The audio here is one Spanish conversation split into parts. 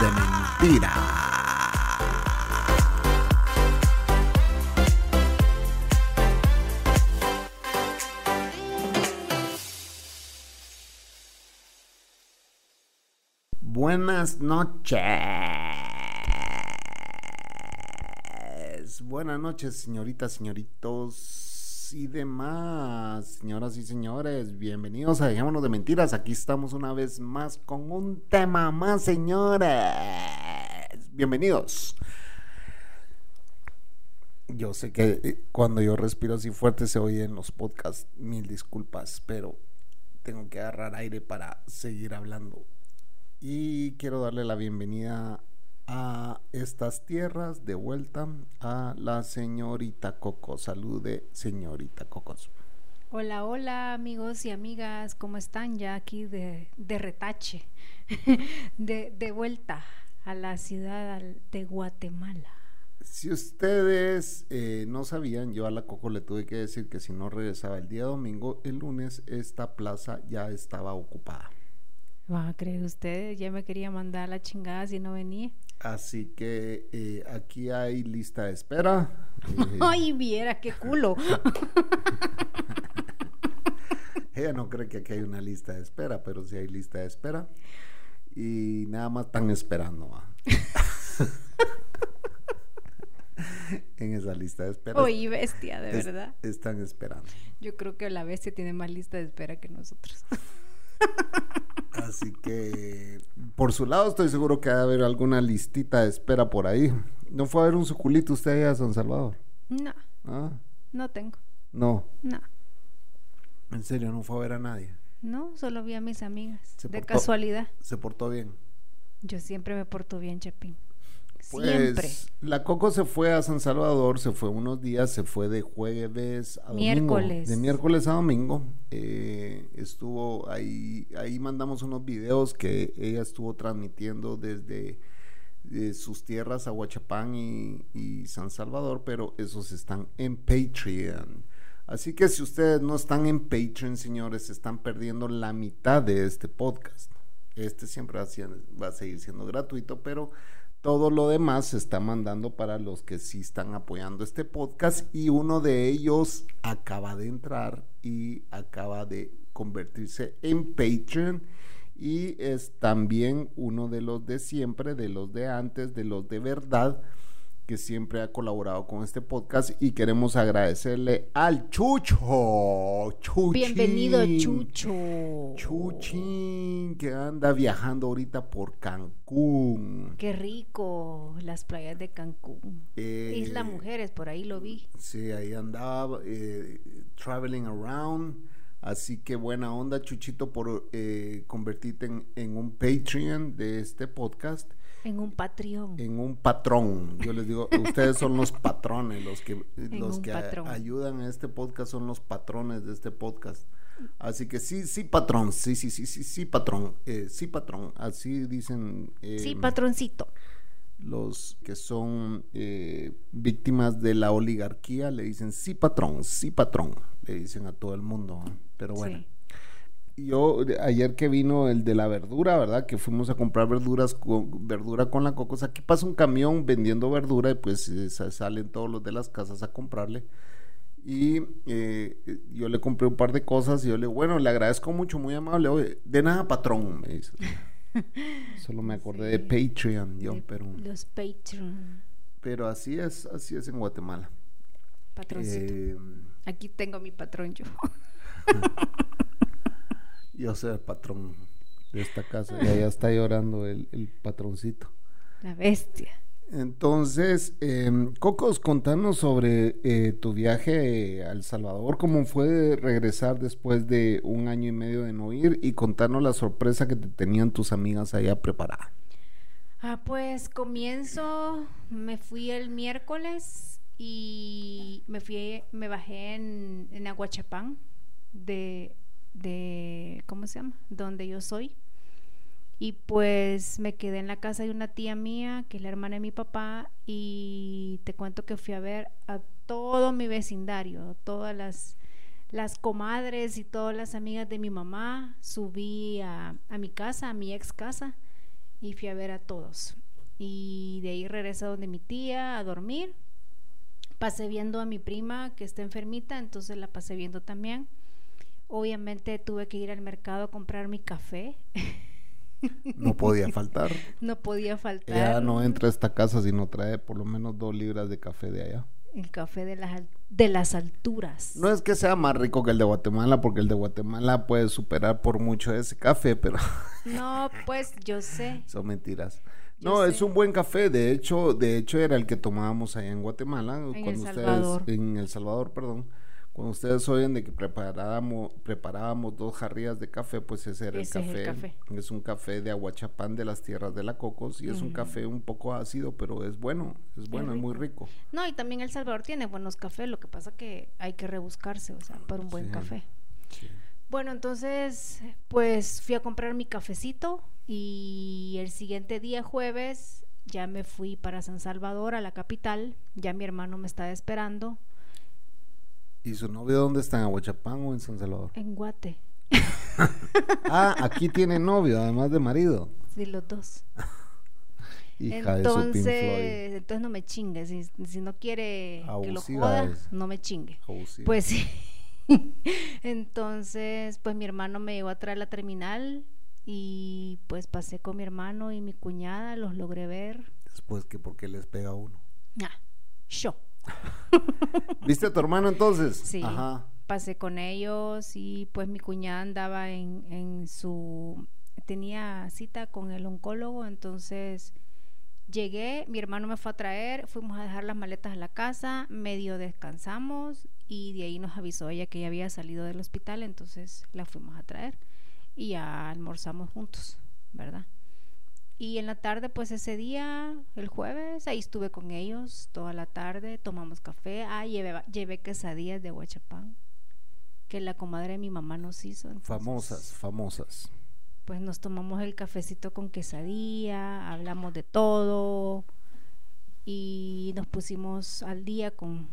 de Mentira. Buenas noches. Buenas noches, señoritas, señoritos y demás. Señoras y señores, bienvenidos a Dejémonos de Mentiras. Aquí estamos una vez más con un tema más, señores. Bienvenidos. Yo sé que eh, cuando yo respiro así fuerte se oye en los podcasts. Mil disculpas, pero tengo que agarrar aire para seguir hablando y quiero darle la bienvenida a estas tierras de vuelta a la señorita Coco. Salude, señorita Cocos. Hola, hola amigos y amigas, ¿cómo están? Ya aquí de, de retache, de, de vuelta a la ciudad de Guatemala. Si ustedes eh, no sabían, yo a la Coco le tuve que decir que si no regresaba el día domingo, el lunes esta plaza ya estaba ocupada. Va a creer usted, ya me quería mandar la chingada si no venía. Así que eh, aquí hay lista de espera. Eh, Ay, viera qué culo. ella no cree que aquí hay una lista de espera, pero sí hay lista de espera. Y nada más están esperando. ¿va? en esa lista de espera. Oye, bestia, de es- verdad. están esperando. Yo creo que la bestia tiene más lista de espera que nosotros. Así que por su lado estoy seguro que va a haber alguna listita de espera por ahí. ¿No fue a ver un suculito usted allá a San Salvador? No, Ah, no tengo. no, No, en serio, no fue a ver a nadie. no, solo vi a mis amigas. Se de portó- casualidad. Se portó bien. Yo siempre me porto bien, Pues la Coco se fue a San Salvador, se fue unos días, se fue de jueves a domingo. Miércoles. De miércoles a domingo. eh, estuvo ahí, ahí mandamos unos videos que ella estuvo transmitiendo desde de sus tierras, Aguachapán y, y San Salvador, pero esos están en Patreon. Así que si ustedes no están en Patreon, señores, se están perdiendo la mitad de este podcast. Este siempre a va a seguir siendo gratuito, pero todo lo demás se está mandando para los que sí están apoyando este podcast y uno de ellos acaba de entrar y acaba de convertirse en Patreon y es también uno de los de siempre, de los de antes, de los de verdad que siempre ha colaborado con este podcast y queremos agradecerle al Chucho. Chuchín. Bienvenido, Chucho. Chuchín, que anda viajando ahorita por Cancún. Qué rico, las playas de Cancún. Eh, Isla Mujeres, por ahí lo vi. Sí, ahí andaba, eh, traveling around. Así que buena onda, Chuchito, por eh, convertirte en, en un Patreon de este podcast, En un Patreon. en un patrón. Yo les digo, ustedes son los patrones, los que, los que a- patrón. ayudan a este podcast son los patrones de este podcast. Así que sí, sí, patrón, sí, sí, sí, sí, sí, patrón, eh, sí, patrón. Así dicen. sí, eh, patroncito. los que son eh, víctimas de la oligarquía le dicen sí patrón, sí patrón, le dicen a todo el mundo. Pero bueno, Sí. Yo ayer que vino el de la verdura, ¿verdad? Que fuimos a comprar verduras con verdura con la cocos. Aquí pasa un camión vendiendo verdura y pues eh, sa- salen todos los de las casas a comprarle. Y eh, yo le compré un par de cosas y yo le digo, bueno, le agradezco mucho, muy amable. Oye, de nada, patrón, me dice. Solo me acordé de Patreon, yo, De pero... Los Patreon. Pero así es, así es en Guatemala. Patroncito. Eh, Aquí tengo mi patrón yo. yo soy el patrón de esta casa y allá está llorando el, el patroncito. La bestia. Entonces, eh, Cocos, contanos sobre eh, tu viaje a El Salvador, cómo fue regresar después de un año y medio de no ir y contanos la sorpresa que te tenían tus amigas allá preparada. Ah, pues comienzo, me fui el miércoles y me fui, me bajé en, en Aguachapán de, de, ¿cómo se llama? Donde yo soy. Y pues me quedé en la casa de una tía mía, que es la hermana de mi papá, y te cuento que fui a ver a todo mi vecindario, todas las, las comadres y todas las amigas de mi mamá. Subí a, a mi casa, a mi ex casa y fui a ver a todos. Y de ahí regresé a donde mi tía a dormir. Pasé viendo a mi prima que está enfermita, entonces la pasé viendo también. Obviamente tuve que ir al mercado a comprar mi café. No podía faltar. no podía faltar. Ya no entra a esta casa si no trae por lo menos dos libras de café de allá. El café de las, de las alturas. No es que sea más rico que el de Guatemala, porque el de Guatemala puede superar por mucho ese café, pero... No, pues yo sé. Son mentiras. no, es un buen café. De hecho, de hecho era el que tomábamos allá en Guatemala. En cuando El Salvador. Ustedes, en El Salvador, perdón. Cuando ustedes oyen de que preparábamos, preparábamos dos jarrillas de café, pues ese era Ese el, es café. el café. Es un café de aguachapán de las tierras de la Cocos y es un café un poco ácido, pero es bueno, es bueno, es muy rico. No, y también El Salvador tiene buenos cafés, lo que pasa que hay que rebuscarse, o sea, por un buen Sí. café. Sí. Bueno, entonces, pues fui a comprar mi cafecito y el siguiente día, jueves, ya me fui para San Salvador, a la capital. Ya mi hermano me estaba esperando ¿Y su novio dónde está? ¿En Aguachapán o en San Salvador? en Guate. Ah, aquí tiene novio, además de marido. Sí, los dos. Hija de Pink Floyd. entonces, entonces no me chingue. Si, si no quiere que lo joda, no me chingue. Abusiva. Pues sí. Entonces, pues mi hermano me llevó a traer la terminal y pues pasé con mi hermano y mi cuñada, los logré ver. Después que porque les pega uno. Ah, yo. ¿Viste a tu hermano entonces? Sí. Ajá. Pasé con ellos y pues mi cuñada andaba en, en su... tenía cita con el oncólogo, entonces llegué, mi hermano me fue a traer, fuimos a dejar las maletas a la casa, medio descansamos y de ahí nos avisó ella que ya había salido del hospital, entonces la fuimos a traer y ya almorzamos juntos, ¿verdad? Y en la tarde, pues ese día, el jueves, ahí estuve con ellos toda la tarde, tomamos café, ah, llevé, llevé quesadillas de Huachapán, que la comadre de mi mamá nos hizo. entonces, Famosas, famosas. Pues nos tomamos el cafecito con quesadilla, hablamos de todo y nos pusimos al día con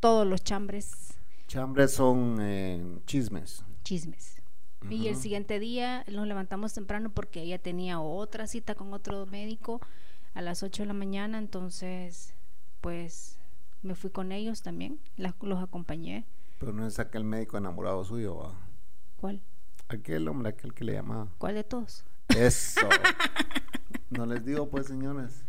todos los chambres, Chambres son eh, chismes. chismes. Y el siguiente día nos levantamos temprano porque ella tenía otra cita con otro médico a las 8 de la mañana, entonces pues me fui con ellos también, las- los acompañé. Pero no es aquel médico enamorado suyo, ¿va? ¿Cuál? Aquel hombre, aquel que le llamaba. ¿Cuál de todos? Eso. no les digo, pues, señores.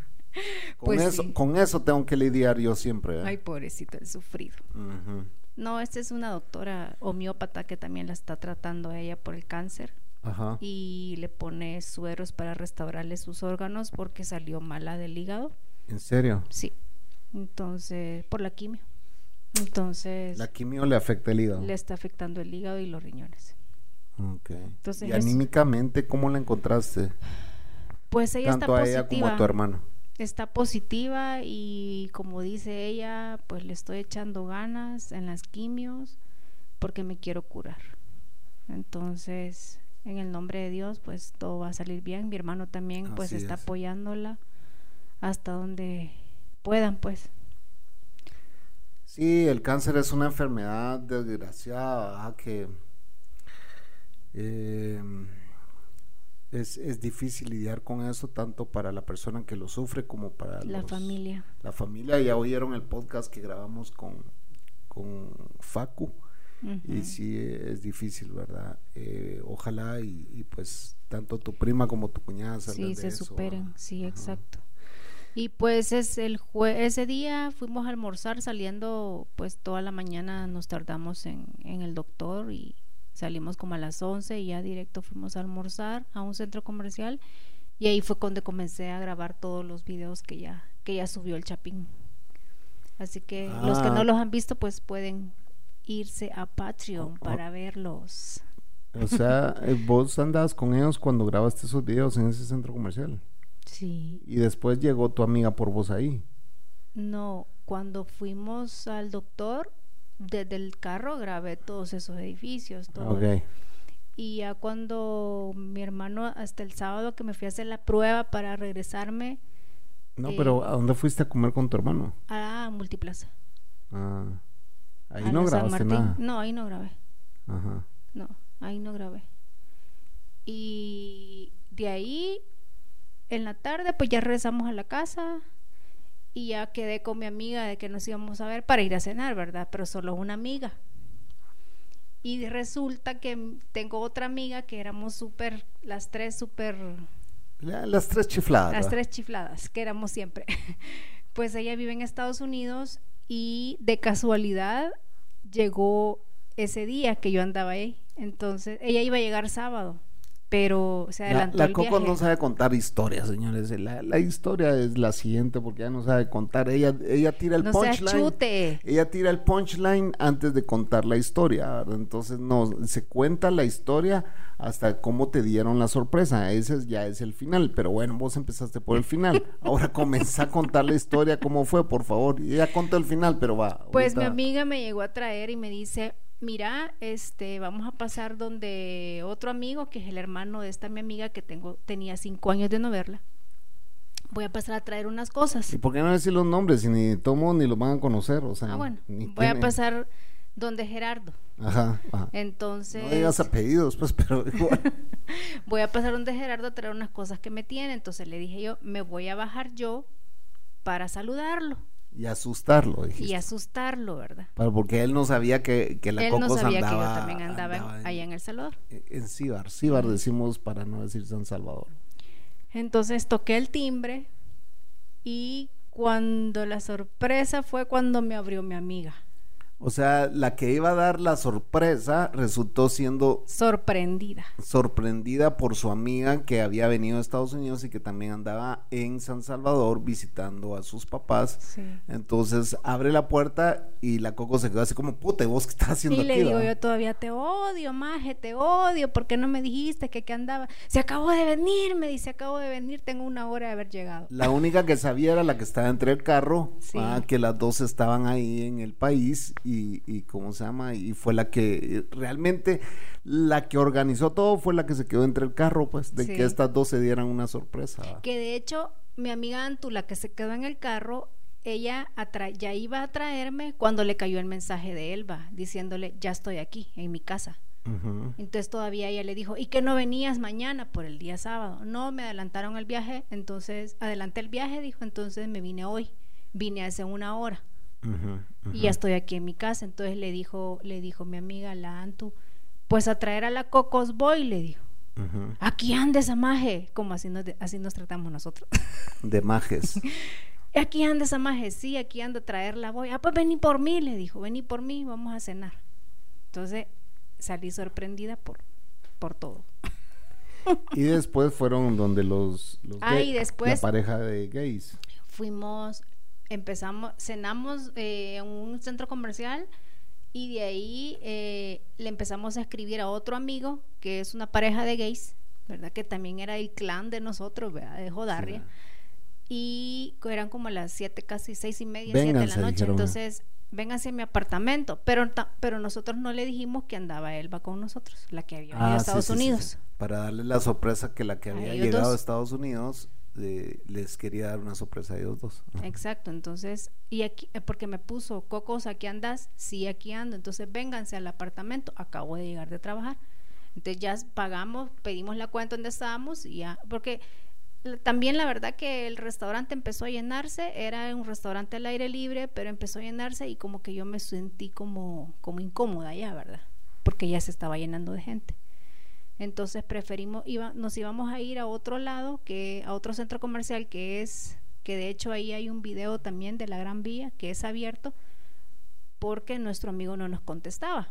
Con, Pues eso, sí. con eso tengo que lidiar yo siempre. ¿eh? Ay, pobrecito, el sufrido. Ujú. No, esta es una doctora homeópata que también la está tratando a ella por el cáncer Ajá. y le pone sueros para restaurarle sus órganos porque salió mala del hígado. ¿En serio? Sí. Entonces, por la quimio. Entonces, La quimio le afecta el hígado. le está afectando el hígado y los riñones. Ok. Entonces y anímicamente, ¿cómo la encontraste? Pues ella Tanto está a ella positiva. como a tu hermano. Está positiva y como dice ella, pues le estoy echando ganas en las quimios porque me quiero curar. Entonces, en el nombre de Dios, pues todo va a salir bien. Mi hermano también pues está es. apoyándola hasta donde puedan, pues. Sí, el cáncer es una enfermedad desgraciada ¿verdad? que eh, es, es difícil lidiar con eso tanto para la persona que lo sufre como para La los- familia. La familia ya oyeron el podcast que grabamos con, con Facu y sí es difícil, ¿verdad? Eh, ojalá y, y, pues tanto tu prima como tu cuñada salgan Sí, de se eso, superen, ¿verdad? sí, Ajá. exacto. Y pues es el jue ese día fuimos a almorzar saliendo, pues toda la mañana nos tardamos en, en el doctor y salimos como a las 11 y ya directo fuimos a almorzar a un centro comercial y ahí fue cuando comencé a grabar todos los videos que ya que ya subió el Chapín. Así que los que Ah. no los han visto pues pueden irse a Patreon Oh, oh. para verlos. O sea, eh, vos andabas con ellos cuando grabaste esos videos en ese centro comercial. Sí. Y después llegó tu amiga por vos ahí. No, cuando fuimos al doctor, desde el carro grabé todos esos edificios. Todo. Y ya cuando mi hermano, hasta el sábado que me fui a hacer la prueba para regresarme No, Eh, pero ¿a dónde fuiste a comer con tu hermano? a Multiplaza. Ah, ahí a no grabaste nada. No, ahí no grabé. Ajá. No, ahí no grabé. Y de ahí, en la tarde, pues ya regresamos a la casa y ya quedé con mi amiga de que nos íbamos a ver para ir a cenar, ¿verdad? Pero solo una amiga. Y resulta que tengo otra amiga que éramos súper, las tres súper, La- las tres chifladas. las tres chifladas, que éramos siempre. Pues ella vive en Estados Unidos y de casualidad llegó ese día que yo andaba ahí. Entonces, ella iba a llegar sábado, pero se La, adelantó la el Coco viaje. no sabe contar historias, señores. La, la historia es la siguiente porque ella no sabe contar. Ella, ella tira el No punchline. Ella tira el punchline antes de contar la historia, ¿verdad? Entonces no, se cuenta la historia hasta cómo te dieron la sorpresa. Ese es- ya es el final, pero bueno, vos empezaste por el final. Ahora comenzá a contar la historia, cómo fue, por favor. Y ella contó el final, pero va. Pues mi amiga me llegó a traer y me dice, mira, este, vamos a pasar donde otro amigo, que es el hermano de esta mi amiga que tengo, tenía cinco años de no verla. Voy a pasar a traer unas cosas. ¿Y por qué no decir los nombres? Si ni tomo ni los van a conocer, o sea. Ah, bueno, voy a pasar donde Gerardo. Ajá, ajá. Entonces, No digas apellidos, pues, pero igual. voy a pasar donde Gerardo a traer unas cosas que me tiene. Entonces le dije yo, me voy a bajar yo para saludarlo y asustarlo, dijiste. y asustarlo, ¿verdad? Para- porque él no sabía que, que la Él no Cocos sabía que yo andaba, también andaba, andaba en, allá en El Salvador. en Cibar. Cibar decimos para no decir San Salvador. Entonces toqué el timbre y cuando la sorpresa fue cuando me abrió mi amiga. O sea, la que iba a dar la sorpresa resultó siendo Sorprendida. sorprendida por su amiga que había venido a Estados Unidos y que también andaba en San Salvador visitando a sus papás. Sí. Entonces abre la puerta y la Coco se quedó así como, puta, ¿y vos qué estás haciendo Y le digo va?" yo todavía te odio, maje, te odio, ¿por qué no me dijiste que qué andaba? Se acabó de venir, me dice, acabo de venir, tengo una hora de haber llegado. La única que sabía era la que estaba entre el carro, Sí. ah, que las dos estaban ahí en el país y, y cómo se llama, y fue la que realmente la que organizó todo fue la que se quedó entre el carro, pues, de Sí. que estas dos se dieran una sorpresa. Que de hecho, mi amiga Antu, la que se quedó en el carro, ella ya iba a traerme cuando le cayó el mensaje de Elba, diciéndole, ya estoy aquí, en mi casa. Entonces todavía ella le dijo, ¿y que no venías mañana por el día sábado? No, me adelantaron el viaje, entonces adelanté el viaje, dijo, entonces me vine hoy, vine hace una hora Y ya estoy aquí en mi casa. Entonces le dijo, le dijo mi amiga la Antu, pues a traer a la Cocos voy, le dijo. Aquí anda esa maje, como así nos, así nos tratamos nosotros. De majes. aquí anda esa maje, sí, aquí anda a traerla voy. Ah, pues vení por mí, le dijo, vení por mí, vamos a cenar. Entonces salí sorprendida por, por todo. y después fueron donde los, los Ah, gay- y después- la pareja de gays. fuimos, empezamos, cenamos eh, en un centro comercial y de ahí eh, le empezamos a escribir a otro amigo que es una pareja de gays, ¿verdad? Que también era el clan de nosotros, ¿verdad? De Jodarria. Sí. Y eran como las siete, casi seis y media, siete de Vénganse, la noche. dijeron. Entonces, vénganse a mi apartamento. Pero, pero nosotros no le dijimos que andaba Elba con nosotros, la que había ido a Ah, Estados sí, Unidos. sí. Para darle la sorpresa que la que había llegado dos. a Estados Unidos les quería dar una sorpresa a ellos dos. Exacto, entonces, y aquí, eh, porque me puso, Cocos, ¿aquí andas? Sí, aquí ando, entonces vénganse al apartamento, acabo de llegar de trabajar. Entonces ya pagamos, pedimos la cuenta donde estábamos y ya, porque también la verdad que el restaurante empezó a llenarse, era un restaurante al aire libre, pero empezó a llenarse y como que yo me sentí como, como incómoda ya, ¿verdad? Porque ya se estaba llenando de gente. Entonces preferimos, iba, nos íbamos a ir a otro lado, que a otro centro comercial que es, que de hecho ahí hay un video también de la Gran Vía que es abierto, porque nuestro amigo no nos contestaba.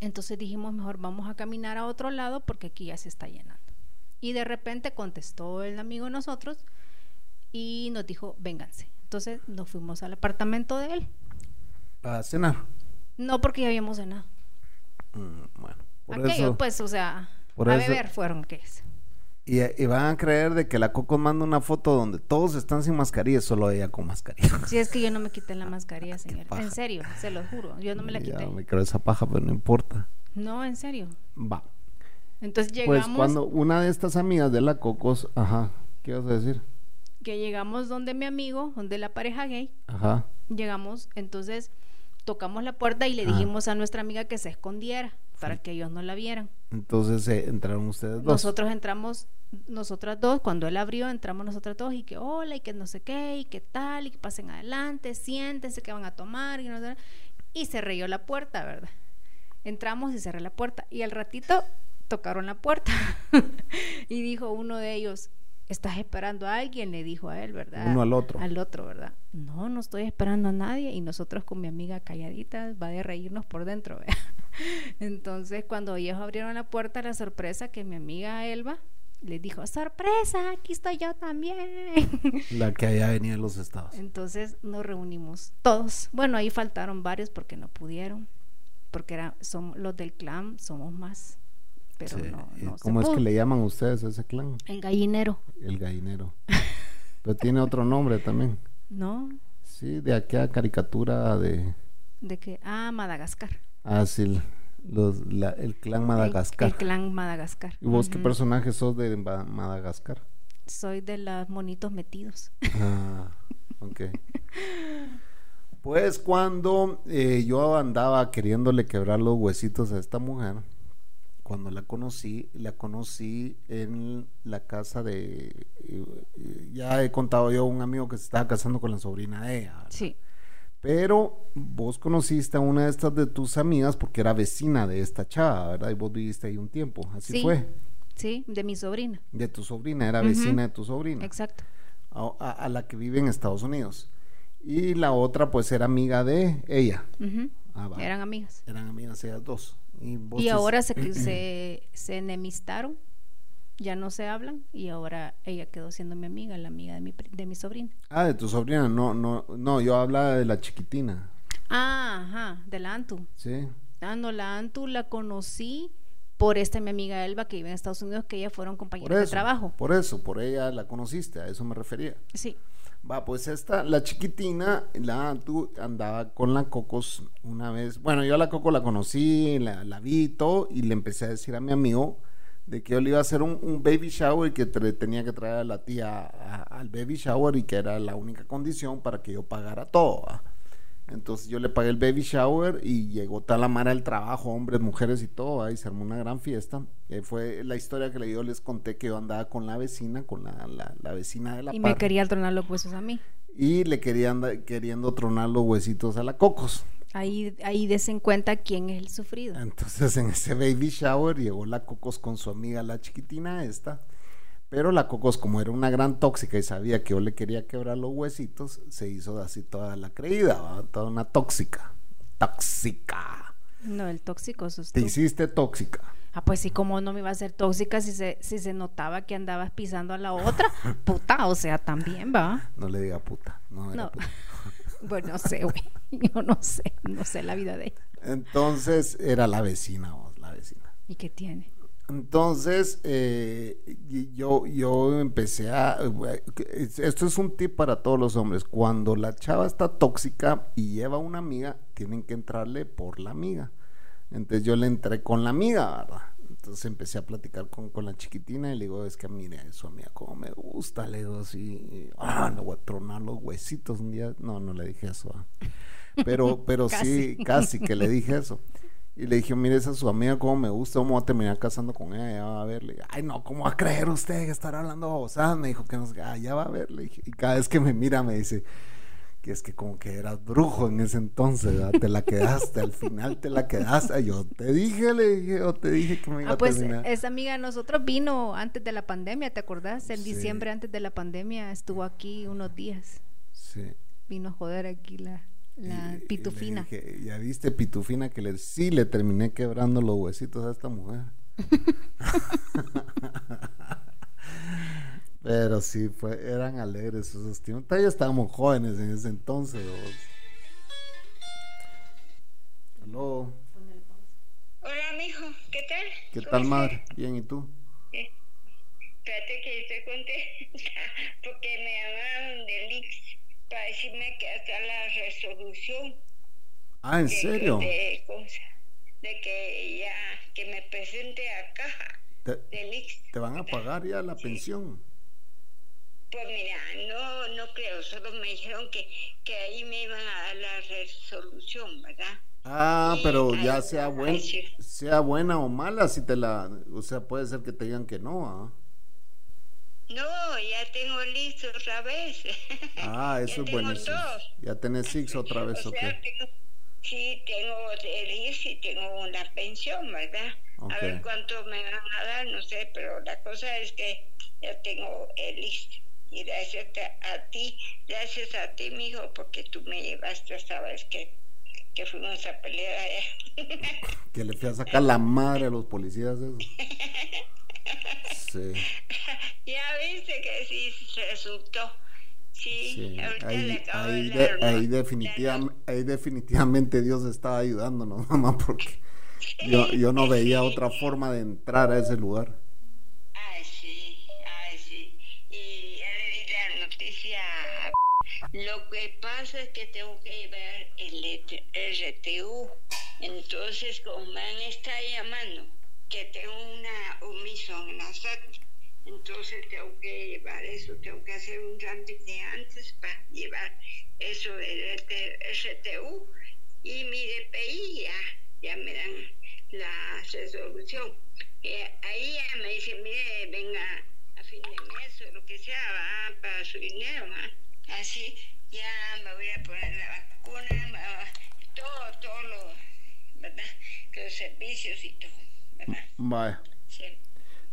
Entonces dijimos, mejor vamos a caminar a otro lado porque aquí ya se está llenando. Y de repente contestó el amigo de nosotros y nos dijo, vénganse. Entonces nos fuimos al apartamento de él. A cenar. No porque ya habíamos cenado. Mm, bueno, por eso, pues, o sea, por a eso- beber fueron, ¿qué es? Y, y van a creer de que la Coco manda una foto donde todos están sin mascarilla, solo ella con mascarilla. Si es que yo no me quité la mascarilla, señor. En serio, se lo juro. Yo no me la Ya, quité. me creo esa paja, pero no importa. No, en serio. Va. Entonces Pues llegamos, cuando una de estas amigas de la Cocos, ajá, ¿qué vas a decir? que llegamos donde mi amigo, donde la pareja gay, Ajá. llegamos, entonces tocamos la puerta y le Ajá. dijimos a nuestra amiga que se escondiera para que ellos no la vieran. Entonces eh, entraron ustedes dos. Nosotros entramos, nosotras dos, cuando él abrió, entramos nosotras dos y que hola y que no sé qué y que tal y que pasen adelante, siéntense que van a tomar y, no sé- y se reyó la puerta, ¿verdad? Entramos y cerré la puerta y al ratito tocaron la puerta y dijo uno de ellos, ¿estás esperando a alguien? Le dijo a él, ¿verdad? Uno al otro. Al otro, ¿verdad? No, no estoy esperando a nadie y nosotros con mi amiga calladita va de reírnos por dentro, ¿verdad? Entonces, cuando ellos abrieron la puerta, la sorpresa que mi amiga Elba les dijo, sorpresa, aquí estoy yo también. La que allá venía de los estados. Entonces nos reunimos todos. Bueno, ahí faltaron varios porque no pudieron, porque era, somos, los del clan somos más, pero Sí. no, ¿Y no se ¿Cómo es que le llaman ustedes a ese clan? El gallinero, El gallinero. Pero tiene otro nombre también. ¿no? Sí, de aquella caricatura de... De que, ah, Madagascar. Ah, sí, los, la- el clan Madagascar. El, clan Madagascar. ¿Y vos qué personaje sos de Ma- Madagascar? Soy de los monitos metidos. Ah, ok. Pues cuando eh, yo andaba queriéndole quebrar los huesitos a esta mujer, cuando la conocí, la conocí en la casa de, eh, ya he contado yo, un amigo que se estaba casando con la sobrina de ella. ¿verdad? Sí, Pero vos conociste a una de estas de tus amigas porque era vecina de esta chava, ¿verdad? Y vos viviste ahí un tiempo, así Sí. fue. sí, de mi sobrina. De tu sobrina, era vecina de tu sobrina Exacto. a, a- a la que vive en Estados Unidos. Y la otra, pues, era amiga de ella. Ah, va. Eran amigas. Eran amigas ellas dos. Y, ahora se, se, se enemistaron, ya no se hablan y ahora ella quedó siendo mi amiga, la amiga de mi, de mi sobrina. Ah, de tu sobrina. No, no, no, yo hablaba de la chiquitina. Ah, ajá, de la Antu. Sí. Ah, no, la Antu la conocí por esta mi amiga Elba que vive en Estados Unidos, que ellas fueron compañeras de eso. trabajo. Por eso, por ella la conociste, a eso me refería. Sí, Va, pues esta, la chiquitina, la tú andaba con la Cocos una vez. Bueno, yo a la Coco la conocí, la, la vi y le empecé a decir a mi amigo de que yo le iba a hacer un, baby shower y que tre- tenía que traer a la tía al baby shower y que era la única condición para que yo pagara todo. Entonces yo le pagué el baby shower y llegó toda la mara del trabajo, hombres, mujeres y todo, ahí se armó una gran fiesta. Eh, fue la historia que le- yo les conté que yo andaba con la vecina, con la, la- la vecina de la y par me quería tronar los huesos a mí. y le querían queriendo tronar los huesitos a la Cocos. Ahí, ahí desen cuenta quién es el sufrido. Entonces en ese baby shower llegó la Cocos con su amiga la chiquitina esta. Pero la Cocos, como era una gran tóxica y sabía que yo le quería quebrar los huesitos, se hizo así toda la creída, ¿va? toda una tóxica. Tóxica. No, el tóxico sos Te tú. hiciste tóxica. Ah, pues sí, como no me iba a ser tóxica si se, si se notaba que andabas pisando a la otra? Puta, o sea, también va. No le diga puta. No, No. puta. Bueno, no sé, güey. Yo no sé, no sé la vida de ella. Entonces era la vecina, vos, la vecina. ¿Y qué tiene? Entonces, eh, yo, yo empecé a... Esto es un tip para todos los hombres. Cuando la chava está tóxica y lleva una amiga, tienen que entrarle por la amiga. Entonces yo le entré con la amiga, ¿verdad? Entonces empecé a platicar con, con la chiquitina y le digo, es que mire, su amiga como me gusta, le digo así, ah, le voy a tronar los huesitos un día. No, no le dije eso. Pero, pero sí, casi que le dije eso. Y le dije, mire, esa es su amiga, como me gusta, vamos a terminar casando con ella, ya va a ver. Le dije, ay, no, ¿cómo va a creer usted que estará hablando babosadas? Me dijo que no sé qué. ah, ya va a ver. Le dije, y cada vez que me mira me dice, que es que como que eras brujo en ese entonces, ¿verdad? te la quedaste, al final te la quedaste. Yo te dije, le dije, yo te dije que me iba Ah, a pues terminar. esa amiga de nosotros vino antes de la pandemia, ¿te acordás? En Sí. diciembre antes de la pandemia estuvo aquí unos días. Sí. Vino a joder aquí la, la pitufina. Ya viste pitufina que le, sí le terminé quebrando los huesitos a esta mujer. Pero sí, fue, eran alegres esos tiempos. Ya estábamos jóvenes en ese entonces. Hello. Hola, mijo. ¿Qué tal? ¿Qué tal, madre? Bien, ¿y tú? Eh, espérate que estoy contenta porque me llamaron de Lix resolución. Ah, ¿en de- serio? De, que ya, que me presente a caja ¿Te, del IX. te van a pagar ya la pensión? Pues mira, no, no creo, solo me dijeron que, que ahí me iban a dar la resolución, ¿verdad? Ah, pero ya sea, buen, sea buena o mala, si te la... O sea, puede ser que te digan que no, ¿ah? No, ya tengo listo otra vez. Ah, Ya eso es buenísimo. dos. Ya tenés Six otra vez, O tengo, sí, tengo el IX y tengo una pensión, ¿verdad? A ver cuánto me van a dar, no sé, pero la cosa es que ya tengo el IX. Y gracias a, ti, gracias a ti, mijo, porque tú me llevaste vez que, que fuimos a pelear allá. Que le fui a sacar la madre a los policías eso. Sí, ya viste que sí resultó. Sí, sí. ahorita le Ahí, acabo ahí, de de- ahí, definitivamente, ahí definitivamente Dios estaba ayudándonos, mamá, porque yo, yo no veía otra forma de entrar a ese lugar. Ay, sí, ay, sí. Y la noticia, lo que pasa es que tengo que llevar el ET- RTU. Entonces, como me han estado llamando, que tengo una omisión en la SAT, entonces tengo que llevar eso, tengo que hacer un trámite antes para llevar eso del ET- RTU. Y mi DPI ya, ya me dan la resolución. Eh, ahí ya me dice, mire, venga a fin de mes o lo que sea, va para su dinero, ¿va? Así ya me voy a poner la vacuna, todo, todo lo, ¿verdad? Los servicios y todo. Vaya. Sí,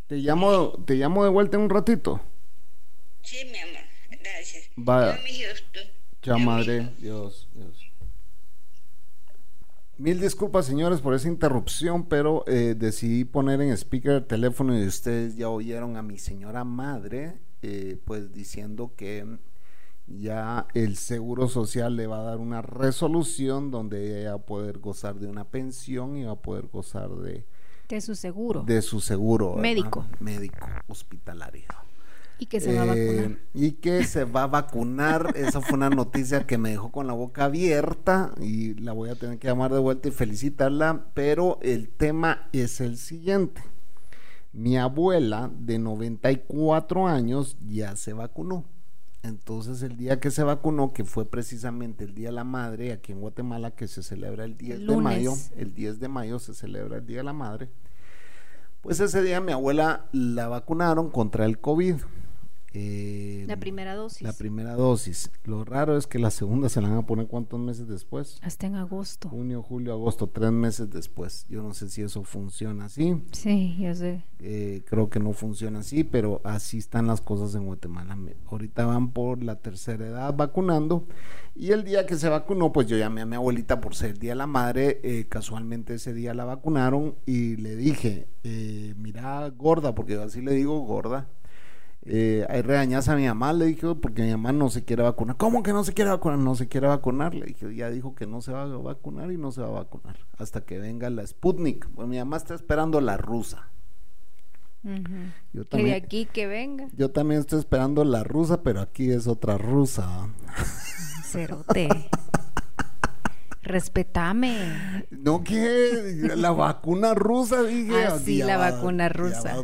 Te llamo, te llamo de vuelta en un ratito. sí mi amor, gracias. Vaya. Ya, madre. Dios, Dios. Mil disculpas, señores, por esa interrupción, pero eh, decidí poner en speaker el teléfono y ustedes ya oyeron a mi señora madre, eh, pues diciendo que ya el Seguro Social le va a dar una resolución donde ella va a poder gozar de una pensión y va a poder gozar de, De su seguro. de su seguro ¿verdad? Médico. médico hospitalario. y que se va a Eh, vacunar. Y que se va a vacunar. Esa fue una noticia que me dejó con la boca abierta y la voy a tener que llamar de vuelta y felicitarla. Pero el tema es el siguiente. Mi abuela de 94 años ya se vacunó. Entonces el día que se vacunó, que fue precisamente el Día de la Madre aquí en Guatemala, que se celebra el 10 El de mayo, el 10 de mayo se celebra el Día de la Madre, pues ese día mi abuela la vacunaron contra el COVID. Eh, La primera dosis. la primera dosis. Lo raro es que la segunda se la van a poner cuántos meses después. Hasta en agosto. Junio, julio, agosto, tres meses después. Yo no sé si eso funciona así. Sí, ya sé. Eh, creo que no funciona así, pero así están las cosas en Guatemala. Me- Ahorita van por la tercera edad vacunando y el día que se vacunó, pues yo llamé a mi abuelita por ser el Día de la Madre. eh, casualmente ese día la vacunaron y le dije, eh, mira gorda, porque yo así le digo gorda. Eh, regañas a mi mamá, le dije, porque mi mamá no se quiere vacunar. ¿Cómo que no se quiere vacunar? No se quiere vacunar. Le dije, ya dijo que no se va a vacunar y no se va a vacunar hasta que venga la Sputnik. Pues mi mamá está esperando la rusa. Yo Que de aquí que venga. yo también estoy esperando la rusa, pero aquí es otra rusa. Cerote. Respetame. No que la vacuna rusa, dije. Ah, sí, la va- vacuna rusa.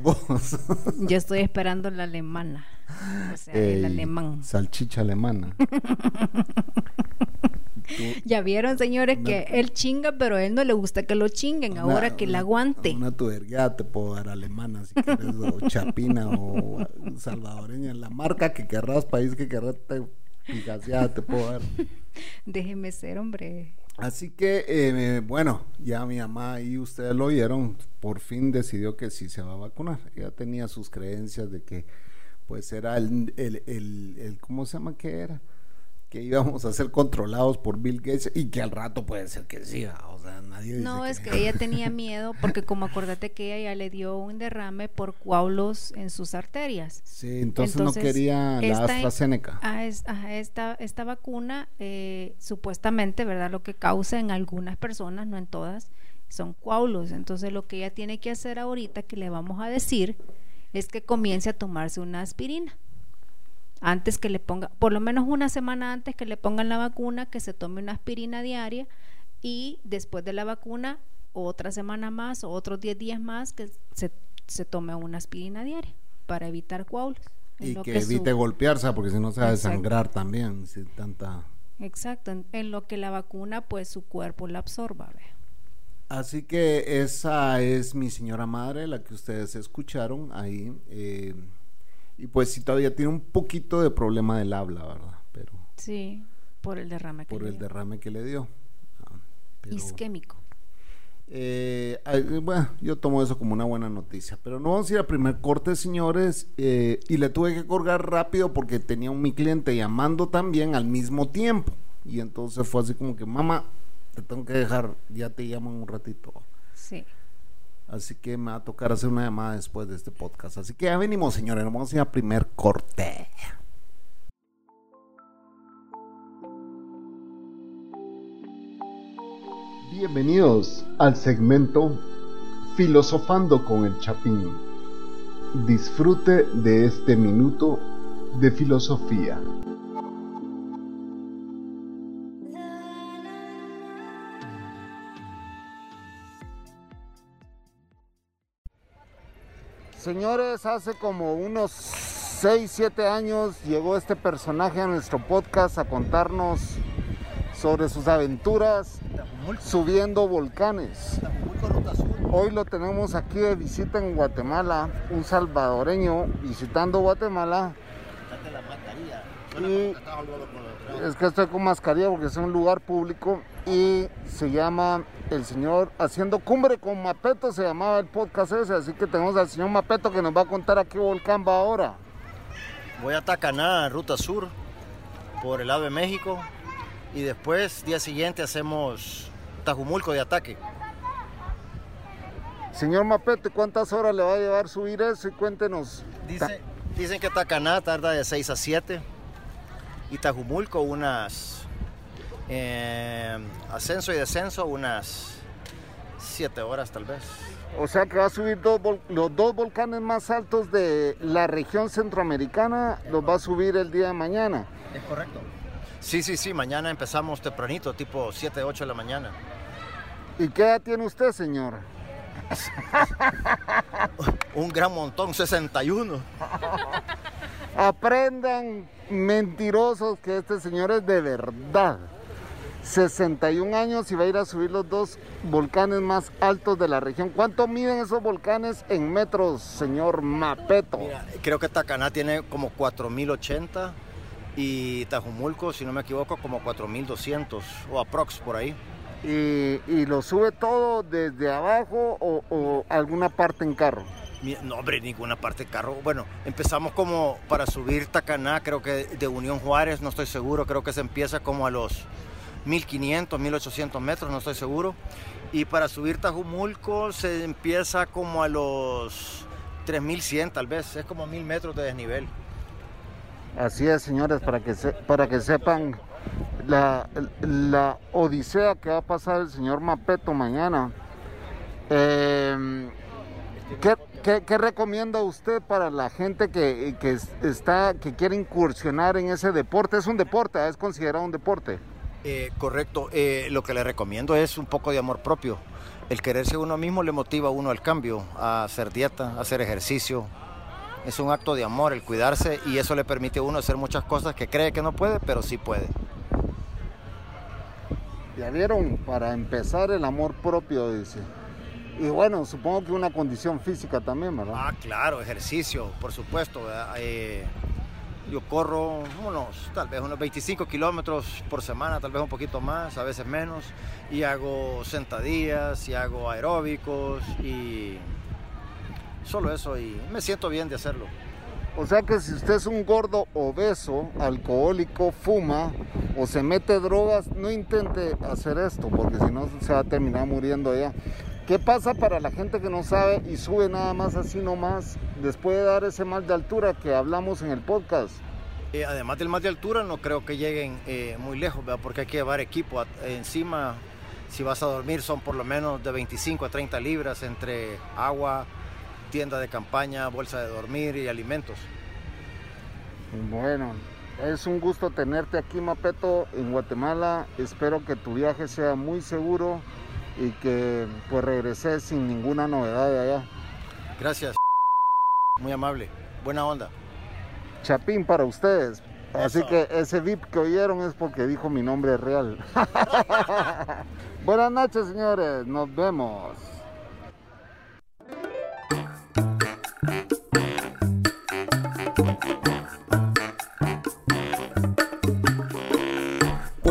Yo estoy esperando la alemana. O sea, el alemán. Salchicha alemana. Ya vieron, señores, Una- que él chinga, pero a él no le gusta que lo chinguen. Ahora que la aguante. Una tuergueada te puedo dar alemana si quieres, o chapina o salvadoreña. La marca que querrás, país que querrás, te, te puedo dar. Déjeme ser, hombre. Así que, eh, bueno, ya mi mamá y ustedes lo oyeron, por fin decidió que sí se va a vacunar. Ella tenía sus creencias de que, pues, era el, el, el, el- ¿cómo se llama que era? Que íbamos a ser controlados por Bill Gates y que al rato puede ser que sí, ¿va? o sea, nadie dice No, es que ella tenía miedo porque como acordate que ella ya le dio un derrame por coágulos en sus arterias. Sí, entonces, Entonces, no quería la esta- AstraZeneca. Ah, es- ajá, esta, esta vacuna eh, supuestamente, ¿verdad? Lo que causa en algunas personas, no en todas, son coágulos. Entonces lo que ella tiene que hacer ahorita, que le vamos a decir, es que comience a tomarse una aspirina. Antes que le ponga, por lo menos una semana antes que le pongan la vacuna, que se tome una aspirina diaria y después de la vacuna, otra semana más o otros 10 días más, que se, se tome una aspirina diaria para evitar coágulos. Y que, su- evite golpearse, porque si no se va a desangrar también. Si tanta... Exacto, en, en lo que la vacuna, pues su cuerpo la absorba. ¿ve? Así que esa es mi señora madre, la que ustedes escucharon ahí. eh, y pues sí, todavía tiene un poquito de problema del habla, ¿verdad? Pero Sí, por el derrame que por le el dio. derrame que le dio. Ah, pero- Isquémico. Eh, ay, bueno, yo tomo eso como una buena noticia. Pero no vamos a ir al primer corte, señores. eh, y le tuve que colgar rápido porque tenía un mi cliente llamando también al mismo tiempo. Y entonces fue así como que, mamá, te tengo que dejar, ya te llamo en un ratito. Sí. Así que me va a tocar hacer una llamada después de este podcast. Así que ya venimos, señores. Vamos a ir al primer corte. Bienvenidos al segmento Filosofando con el Chapín. Disfrute de este minuto de filosofía. Señores, hace como unos 6, 7 años llegó este personaje a nuestro podcast a contarnos sobre sus aventuras subiendo volcanes. Hoy lo tenemos aquí de visita en Guatemala, un salvadoreño visitando Guatemala. Y es que estoy con mascarilla porque es un lugar público y se llama el señor Haciendo Cumbre con Mapeto, se llamaba el podcast ese, así que tenemos al señor Mapeto que nos va a contar a qué volcán va ahora. Voy a Tacaná, ruta sur, por el lado de México. Y después, día siguiente, hacemos Tajumulco de ataque. Señor Mapeto, ¿cuántas horas le va a llevar subir eso? Y cuéntenos. Dice- dicen que Tacaná tarda de 6 a 7. Y Tajumulco unas... eh, ascenso y descenso unas 7 horas tal vez. O sea que va a subir dos los dos volcanes más altos de la región centroamericana, los va a subir el día de mañana. ¿Es correcto? Sí, sí, sí. Mañana empezamos tempranito, tipo 7, 8 de la mañana. ¿Y qué edad tiene usted, señor? Un gran montón, 61. Aprendan, mentirosos, que este señor es de verdad. 61 años y va a ir a subir los dos volcanes más altos de la región. ¿Cuánto miden esos volcanes en metros, señor Mapeto? Mira, creo que Tacaná tiene como 4080 y Tajumulco, si no me equivoco, como 4200 o aprox por ahí. ¿Y, y lo sube todo desde abajo o, o alguna parte en carro? No, hombre, ninguna parte de carro. Bueno, empezamos como para subir Tacaná, creo que de Unión Juárez, no estoy seguro, creo que se empieza como a los 1500, 1800 metros, no estoy seguro. Y para subir Tajumulco se empieza como a los 3100 tal vez, es como 1000 metros de desnivel. Así es, señores, para que, para que sepan la, la odisea que va a pasar el señor Mapeto mañana. Eh, ¿qué, qué, qué recomienda usted para la gente que, que es- está, que quiere incursionar en ese deporte? Es un deporte, ¿ah? es considerado un deporte. Eh, correcto, Eh, lo que le recomiendo es un poco de amor propio. El quererse uno mismo le motiva a uno al cambio, a hacer dieta, a hacer ejercicio. Es un acto de amor el cuidarse y eso le permite a uno hacer muchas cosas que cree que no puede, pero sí puede. Ya vieron, para empezar el amor propio, dice. Y bueno, supongo que una condición física también, ¿verdad? Ah, claro, ejercicio, por supuesto. Eh, yo corro unos, tal vez unos 25 kilómetros por semana, tal vez un poquito más, a veces menos. Y hago sentadillas, y hago aeróbicos, y solo eso. Y me siento bien de hacerlo. O sea que si usted es un gordo obeso, alcohólico, fuma o se mete drogas, no intente hacer esto, porque si no se va a terminar muriendo allá. ¿Qué pasa para la gente que no sabe y sube nada más así nomás, después de dar ese mal de altura que hablamos en el podcast? Eh, además del más de altura, no creo que lleguen eh, muy lejos, ¿verdad? porque hay que llevar equipo a- encima. Si vas a dormir son por lo menos de 25 a 30 libras entre agua, tienda de campaña, bolsa de dormir y alimentos. Bueno, es un gusto tenerte aquí, Mapeto, en Guatemala. Espero que tu viaje sea muy seguro y que pues regreses sin ninguna novedad de allá. Gracias. Muy amable. Buena onda. Chapín para ustedes. Así que ese VIP que oyeron es porque dijo mi nombre real. Buenas noches, señores. Nos vemos.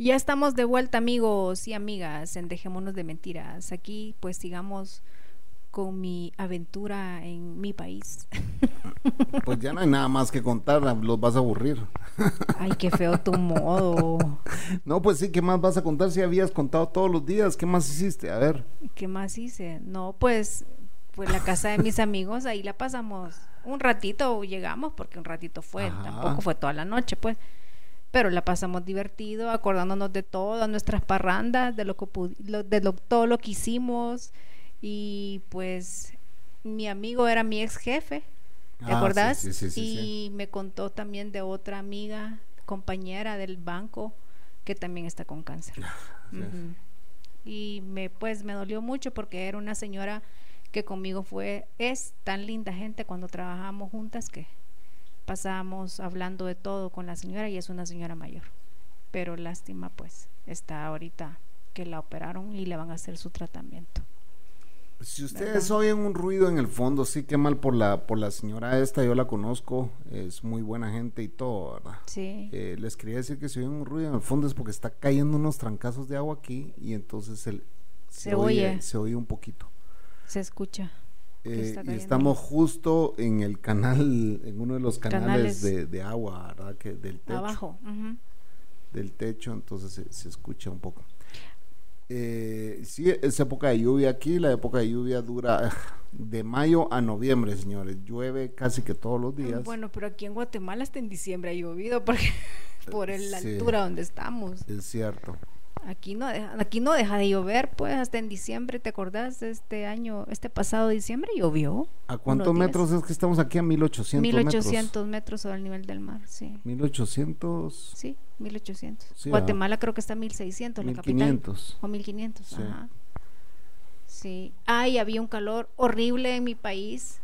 Ya estamos de vuelta amigos y amigas en Dejémonos de Mentiras. Aquí pues sigamos con mi aventura en mi país. Pues ya no hay nada más que contar, los vas a aburrir. Ay, qué feo tu modo. No, pues sí, ¿qué más vas a contar si habías contado todos los días? ¿Qué más hiciste? A ver. ¿Qué más hice? No, pues, pues la casa de mis amigos, ahí la pasamos un ratito, llegamos, porque un ratito fue, Ajá. tampoco fue toda la noche, pues. Pero la pasamos divertido, acordándonos de todas nuestras parrandas, de lo que de lo- todo lo que hicimos. Y pues mi amigo era mi ex jefe, ¿te Ah, acordás? sí, sí, sí, sí, y me contó también de otra amiga, compañera del banco, que también está con cáncer. Ujú. Y me pues me dolió mucho porque era una señora que conmigo fue es tan linda gente cuando trabajamos juntas que pasábamos hablando de todo con la señora y es una señora mayor. Pero lástima pues está ahorita que la operaron y le van a hacer su tratamiento. Si ustedes ¿Verdad? oyen un ruido en el fondo, sí, qué mal por la, por la señora esta, yo la conozco, es muy buena gente y todo, ¿verdad? Sí. Eh, les quería decir que si oyen un ruido en el fondo es porque está cayendo unos trancazos de agua aquí y entonces el, Se oye. se oye un poquito. Se escucha. Eh, y estamos justo en el canal, en uno de los canales, Canales. de, de agua, ¿verdad? Que del techo. Abajo. del techo, entonces se, se escucha un poco. Eh, sí, es época de lluvia aquí, la época de lluvia dura de mayo a noviembre, señores. Llueve casi que todos los días. Bueno, pero aquí en Guatemala hasta en diciembre ha llovido porque por el- la Sí. altura donde estamos. Es cierto. Aquí no deja, aquí no deja de llover, pues hasta en diciembre, ¿te acordás? Este año, este pasado diciembre llovió. ¿A cuántos días. metros es que estamos aquí? A 1800 1800 metros sobre el nivel del mar, sí. 1800, Sí, 1800. Sí, Guatemala creo que está a 1600, la capital. 1500. O 1500, Sí. ajá. Sí. Ay, había un calor horrible en mi país.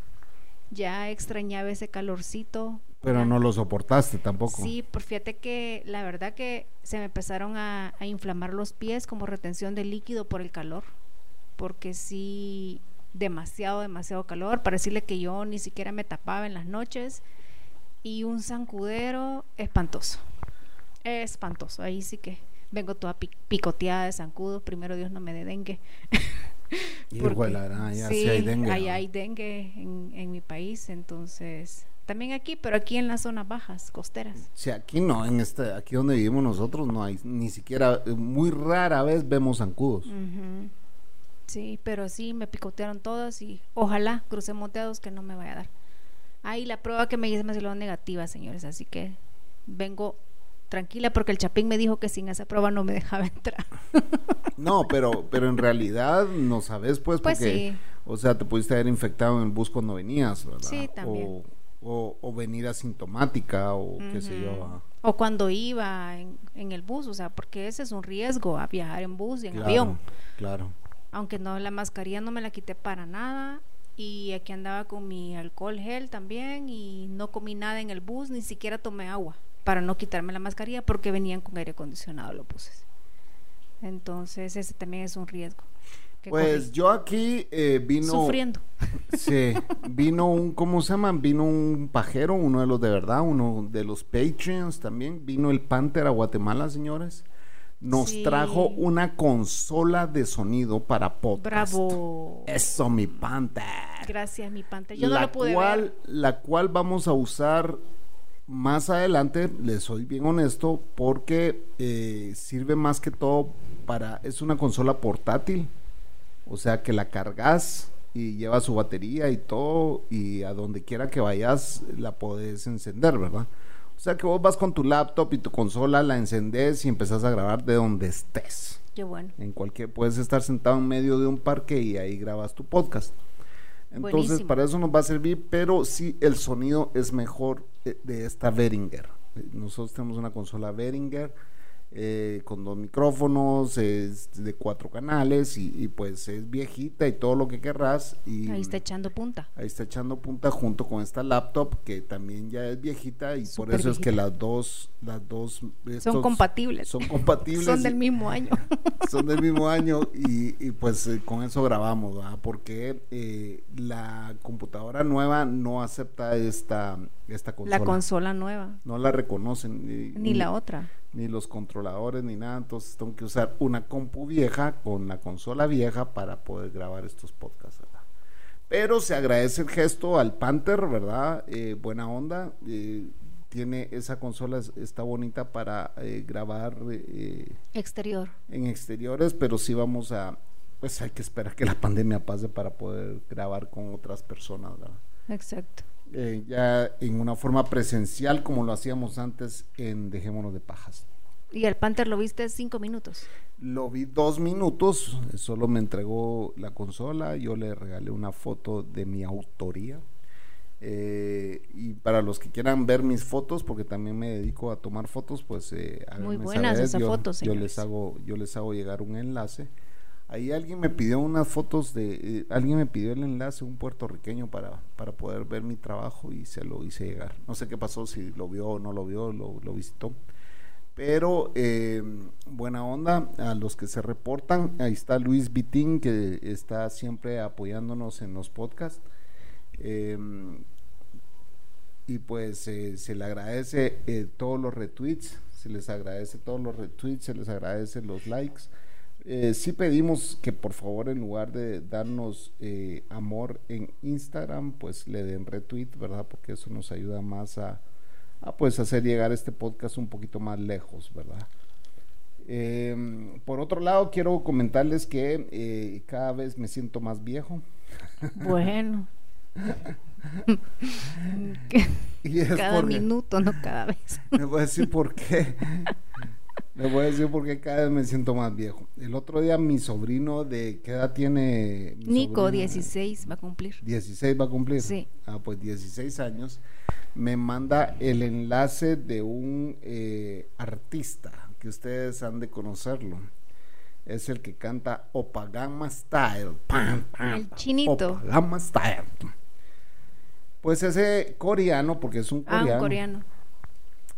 Ya extrañaba ese calorcito. Pero no lo soportaste tampoco. Sí, por fíjate que la verdad que se me empezaron a, a inflamar los pies como retención de líquido por el calor. Porque sí, demasiado, demasiado calor. Para decirle que yo ni siquiera me tapaba en las noches. Y un zancudero espantoso. Espantoso. Ahí sí que vengo toda pi- picoteada de zancudos. Primero Dios no me dé dengue. Porque- allá sí, sí hay dengue. hay dengue en, en mi país. Entonces, también aquí, pero aquí en las zonas bajas, costeras. Sí, aquí no, en este, aquí donde vivimos nosotros no hay, ni siquiera, eh, muy rara vez vemos zancudos. Sí, pero sí, me picotearon todos y ojalá crucemos dedos que no me vaya a dar. Ahí la prueba que me hice me salió negativa, señores, así que vengo tranquila porque el Chapín me dijo que sin esa prueba no me dejaba entrar. No, pero, pero en realidad no sabes, pues, Pues porque, sí. o sea, te pudiste haber infectado en el bus cuando venías, ¿verdad? Sí, también. O, o, o venir asintomática, o qué sé yo. Ah. O cuando iba en, en el bus, o sea, porque ese es un riesgo a viajar en bus y en Claro, avión. Claro. Aunque no, la mascarilla no me la quité para nada. Y aquí andaba con mi alcohol gel también y no comí nada en el bus, ni siquiera tomé agua para no quitarme la mascarilla porque venían con aire acondicionado los buses. Entonces ese también es un riesgo. Pues corrí. yo aquí eh, vino. sufriendo. Sí, vino un, ¿cómo se llama? Vino un pajero, uno de los de verdad, uno de los Patreons también. Vino el Panther a Guatemala, señores. Nos Sí. trajo una consola de sonido para podcast. Bravo. Eso, mi Panther. Gracias, mi pantalla. Yo no la lo pude cual, ver. La cual vamos a usar más adelante, les soy bien honesto, porque eh, sirve más que todo para, es una consola portátil, o sea que la cargas y lleva su batería y todo, y a donde quiera que vayas la podés encender, ¿verdad? O sea que vos vas con tu laptop y tu consola, la encendés y empezás a grabar de donde estés. Qué bueno. En cualquier, puedes estar sentado en medio de un parque y ahí grabas tu podcast. Entonces, Buenísimo. para eso nos va a servir, pero sí el sonido es mejor de, de esta Behringer. Eh, Nosotros tenemos una consola Behringer eh, con dos micrófonos, es de cuatro canales y, y, pues es viejita y todo lo que querrás. Y Ahí está echando punta. ahí está echando punta junto con esta laptop que también ya es viejita y por eso es que las dos, las dos Son compatibles. Son compatibles. Son del mismo año. son del mismo año y, y, pues eh, con eso grabamos, ¿verdad? Porque eh, la computadora nueva no acepta esta, esta consola. La consola nueva. no la reconocen. Ni la otra. Ni los controladores ni nada. Entonces tengo que usar una compu vieja con la consola vieja para poder grabar estos podcasts, ¿verdad? Pero se agradece el gesto al Panther, ¿verdad? Eh, buena onda. eh, tiene esa consola, es- está bonita para eh, grabar eh, Exterior. en exteriores, pero sí vamos a, pues hay que esperar que la pandemia pase para poder grabar con otras personas, ¿verdad? Exacto. Eh, ya en una forma presencial como lo hacíamos antes en Dejémonos de Pajas. Y el Panther lo viste cinco minutos. Lo vi dos minutos, solo me entregó la consola, yo le regalé una foto de mi autoría. Eh, y para los que quieran ver mis fotos, porque también me dedico a tomar fotos, pues eh, háganme buenas saber, esas yo, fotos, yo les hago, yo les hago llegar un enlace. Ahí alguien me pidió unas fotos de, eh, alguien me pidió el enlace, un puertorriqueño para, para poder ver mi trabajo y se lo hice llegar. No sé qué pasó, si lo vio o no lo vio, lo, lo visitó. Pero eh, buena onda a los que se reportan. Ahí está Luis Vitín, que está siempre apoyándonos en los podcasts. Eh, y pues eh, se le agradece eh, todos los retweets, se les agradece todos los retweets, se les agradece los likes. Eh, sí pedimos que por favor en lugar de darnos eh, amor en Instagram, pues le den retweet, ¿verdad? Porque eso nos ayuda más a, a pues hacer llegar este podcast un poquito más lejos, ¿verdad? Eh, por otro lado, quiero comentarles que eh, cada vez me siento más viejo. Bueno. Que- Y es cada porque- minuto, no cada vez. Le voy a decir por qué. Le voy a decir por qué cada vez me siento más viejo. El otro día mi sobrino de ¿qué edad tiene? Nico, sobrino? 16, va a cumplir. 16 va a cumplir. Sí. Ah, pues 16 años. Me manda el enlace de un eh, artista que ustedes han de conocerlo. Es el que canta Opagama Style. Pam, pam, El chinito. Opagama Style. Pues ese coreano, porque es un Ah, coreano. un coreano.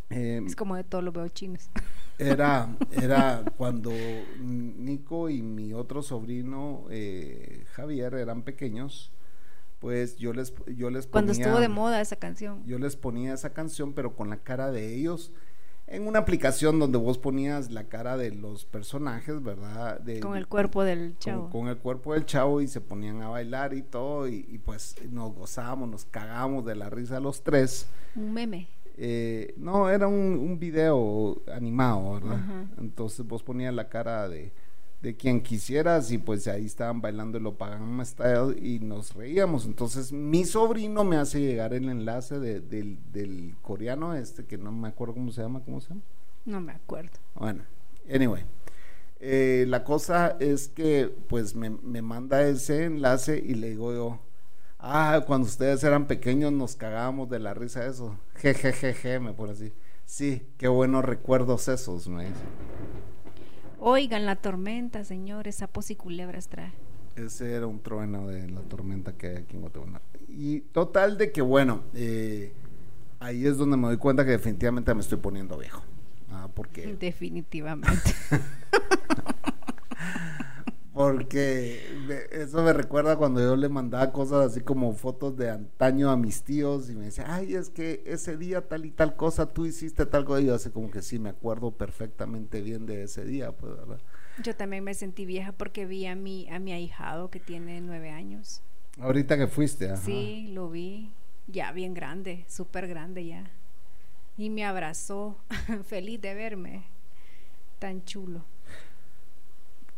Eh, Es como de todo lo veo chinos. era, era cuando Nico y mi otro sobrino eh, Javier eran pequeños, pues yo les, yo les Cuando ponía, estuvo de moda esa canción. yo les ponía esa canción, pero con la cara de ellos, en una aplicación donde vos ponías la cara de los personajes, ¿verdad? De- Con el cuerpo del chavo. Con, el cuerpo del chavo y se ponían a bailar y todo, y, y pues nos gozábamos, nos cagábamos de la risa los tres. Un meme. Eh, no, era un, un video animado, ¿verdad? Entonces vos ponías la cara de, de quien quisieras y pues ahí estaban bailando el Opagama Style y nos reíamos. Entonces mi sobrino me hace llegar el enlace de- del, del coreano este, que no me acuerdo cómo se llama, ¿cómo se llama? No me acuerdo. Bueno, anyway. eh, la cosa es que pues me, me manda ese enlace y le digo yo, ah, cuando ustedes eran pequeños nos cagábamos de la risa de eso. Jejejeje, me pone así. Sí, qué buenos recuerdos esos, me dice. Oigan la tormenta, señores. Sapos y culebras trae. Ese era un trueno de la tormenta que hay aquí en Guatemala. Y total de que, bueno, eh, ahí es donde me doy cuenta que definitivamente me estoy poniendo viejo. Ah, porque Definitivamente. Porque eso me recuerda cuando yo le mandaba cosas así como fotos de antaño a mis tíos y me decía, ay, es que ese día tal y tal cosa, tú hiciste tal cosa. Y yo así como que sí, me acuerdo perfectamente bien de ese día, pues, ¿verdad? Yo también me sentí vieja porque vi a mi, a mi ahijado que tiene nueve años. Ahorita que fuiste, ajá. Sí, lo vi. Ya bien grande, súper grande ya. y me abrazó, feliz de verme, tan chulo.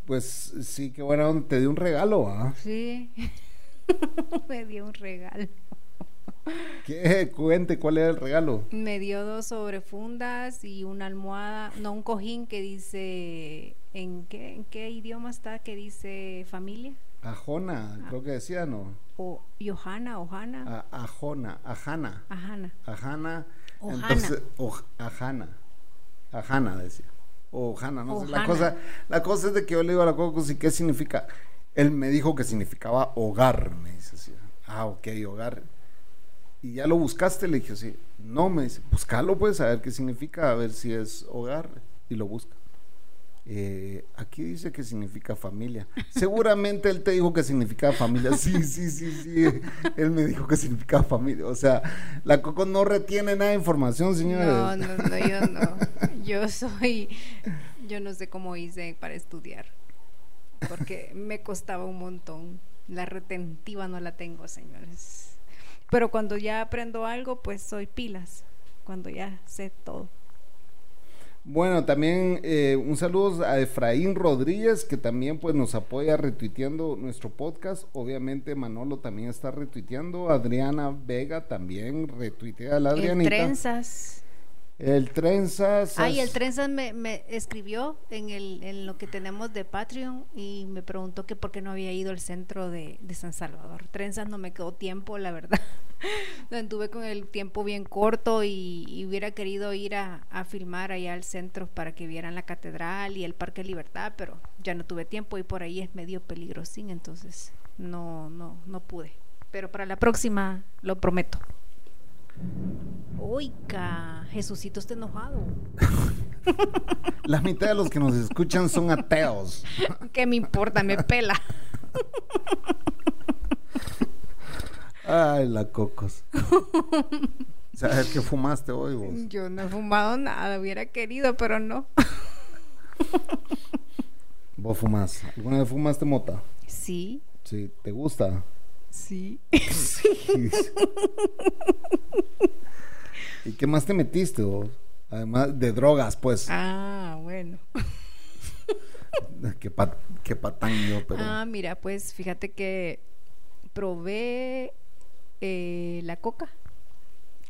Pues sí, qué buena onda. Te dio un regalo, ¿ah? Sí, me dio un regalo. ¿Qué? Cuente, ¿cuál era el regalo? Me dio dos sobrefundas y una almohada, no, un cojín que dice, ¿en qué, en qué idioma está que dice familia? Ajona, creo que decía, ¿no? O Johanna, Ojana, A- ajona, ajana. Ajana. Ajana. Entonces, oj- ajana. Ajana decía. O Ojana, no sé. La cosa, la cosa es de que yo le digo a la Coco, ¿y qué significa? Él me dijo que significaba hogar, me dice así. Ah, ok, hogar. Y ya lo buscaste, le dije así. No, me dice, buscalo pues, a ver qué significa, a ver si es hogar. Y lo busca. Eh, aquí dice que significa familia. Seguramente él te dijo que significaba familia. Sí, sí, sí, sí. Él me dijo que significaba familia. O sea, la Coco no retiene nada de información, señores. No, no, no, yo no. Yo soy, yo no sé cómo hice para estudiar, porque me costaba un montón. La retentiva no la tengo, señores. Pero cuando ya aprendo algo, pues soy pilas. Cuando ya sé todo. Bueno, también eh, un saludo a Efraín Rodríguez, que también pues nos apoya retuiteando nuestro podcast. Obviamente Manolo también está retuiteando. Adriana Vega también retuitea a la El Adrianita. trenzas. El Trenzas. Ay, el Trenzas me, me escribió en, el, en lo que tenemos de Patreon y me preguntó que por qué no había ido al centro de, de San Salvador. Trenzas no me quedó tiempo, la verdad. Anduve con el tiempo bien corto y, y hubiera querido ir a, a filmar allá al centro para que vieran la catedral y el Parque Libertad, pero ya no tuve tiempo y por ahí es medio peligrosín, entonces no, no, no pude. Pero para la próxima lo prometo. Oiga, Jesucito está enojado. La mitad de los que nos escuchan son ateos. ¿Qué me importa? Me pela. Ay, la cocos. ¿Sabes qué fumaste hoy vos? Yo no he fumado nada, hubiera querido, pero no. Vos fumás. ¿Alguna vez fumaste mota? Sí, Sí, ¿te gusta? Sí. ¿Y qué más te metiste vos? Además de drogas, pues. Ah, bueno. Qué, pa- qué patán yo, pero. Ah, mira, pues fíjate que probé eh, la coca.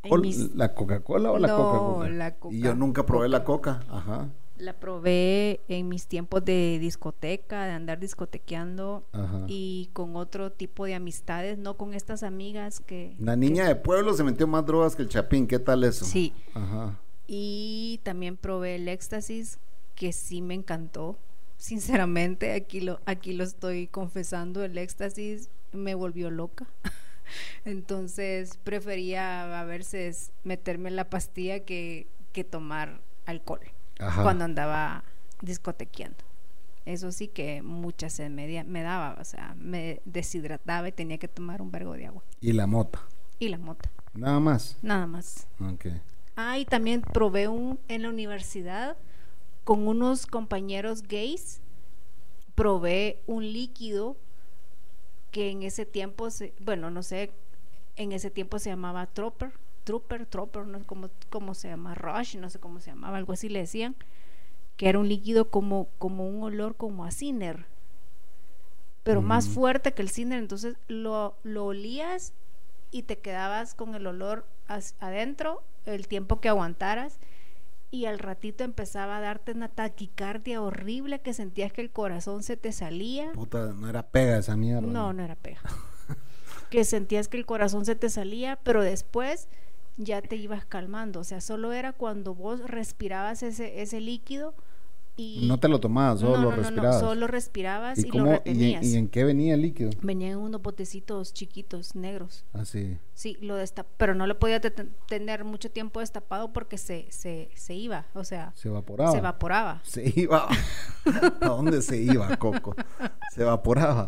En ¿O mis- ¿La Coca-Cola o la No, Coca-Cola? la Y yo nunca probé la Coca. Ajá. La probé en mis tiempos de discoteca, de andar discotequeando Ajá. y con otro tipo de amistades, no con estas amigas que... La niña de pueblo se metió más drogas que el Chapín. ¿Qué tal eso? Sí, Ajá. Y también probé el éxtasis, que sí me encantó. Sinceramente, aquí lo, aquí lo estoy confesando, el éxtasis me volvió loca. Entonces prefería a veces meterme la pastilla que, que tomar alcohol Ajá. cuando andaba discotequeando. Eso sí que mucha sed me, me daba, o sea, me deshidrataba y tenía que tomar un vergo de agua. Y la mota. Y la mota, Nada más. nada más. Ah, y también probé un en la universidad con unos compañeros gays. Probé un líquido que en ese tiempo, se, bueno, no sé, en ese tiempo se llamaba Trooper, Trooper, Trooper, no sé cómo, cómo se llama, Rush, no sé cómo se llamaba, algo así le decían, que era un líquido como, como un olor como a Ciner, pero más Mm. fuerte que el Ciner, entonces lo, lo olías y te quedabas con el olor as- adentro el tiempo que aguantaras y al ratito empezaba a darte una taquicardia horrible que sentías que el corazón se te salía. Puta, no era pega esa mierda. No, no era pega. que sentías que el corazón se te salía, pero después ya te ibas calmando. O sea, solo era cuando vos respirabas ese, ese líquido y... No te lo tomabas, solo No, lo no, respirabas. solo respirabas y, cómo- lo y en- retenías. ¿Y en qué venía el líquido? Venían unos botecitos chiquitos, negros. Así. Sí, lo destap pero no lo podía te- tener mucho tiempo destapado porque se, se, se iba, o sea, Se evaporaba. se evaporaba. Se iba. ¿A dónde se iba, Coco? Se evaporaba.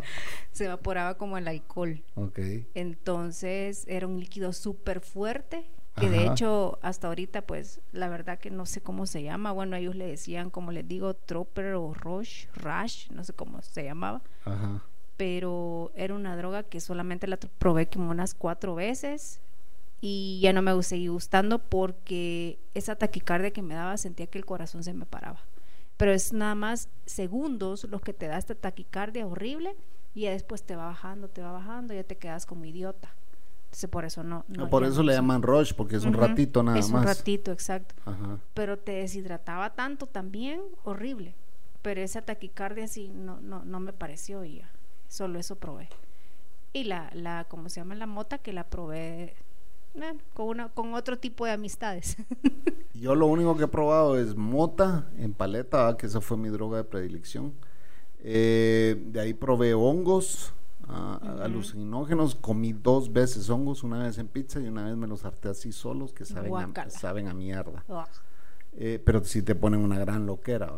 Se evaporaba como el alcohol. Ok. Entonces era un líquido súper fuerte, que de hecho hasta ahorita pues la verdad que no sé cómo se llama. Bueno, ellos le decían, como les digo, Tropper o Roche, Rash, no sé cómo se llamaba. Ajá. pero era una droga que solamente la probé como unas cuatro veces y ya no me seguí gustando porque esa taquicardia que me daba sentía que el corazón se me paraba. Pero es nada más segundos los que te da esta taquicardia horrible y ya después te va bajando, te va bajando, ya te quedas como idiota. Entonces por eso no. no por eso no le llaman rush, porque es un ratito nada es más. un ratito, exacto. Ajá. Pero te deshidrataba tanto también, horrible. Pero esa taquicardia sí no, no, no me pareció y ya. Solo eso probé. Y la, la, ¿cómo se llama? La mota que la probé bueno, con, una, con otro tipo de amistades. Yo lo único que he probado es mota en paleta, ¿va? que esa fue mi droga de predilección. Eh, de ahí probé hongos, ah, alucinógenos. Comí dos veces hongos, una vez en pizza y una vez me los harté así solos, que saben, a, saben a mierda. Ugh. Eh, pero sí te ponen una gran loquera.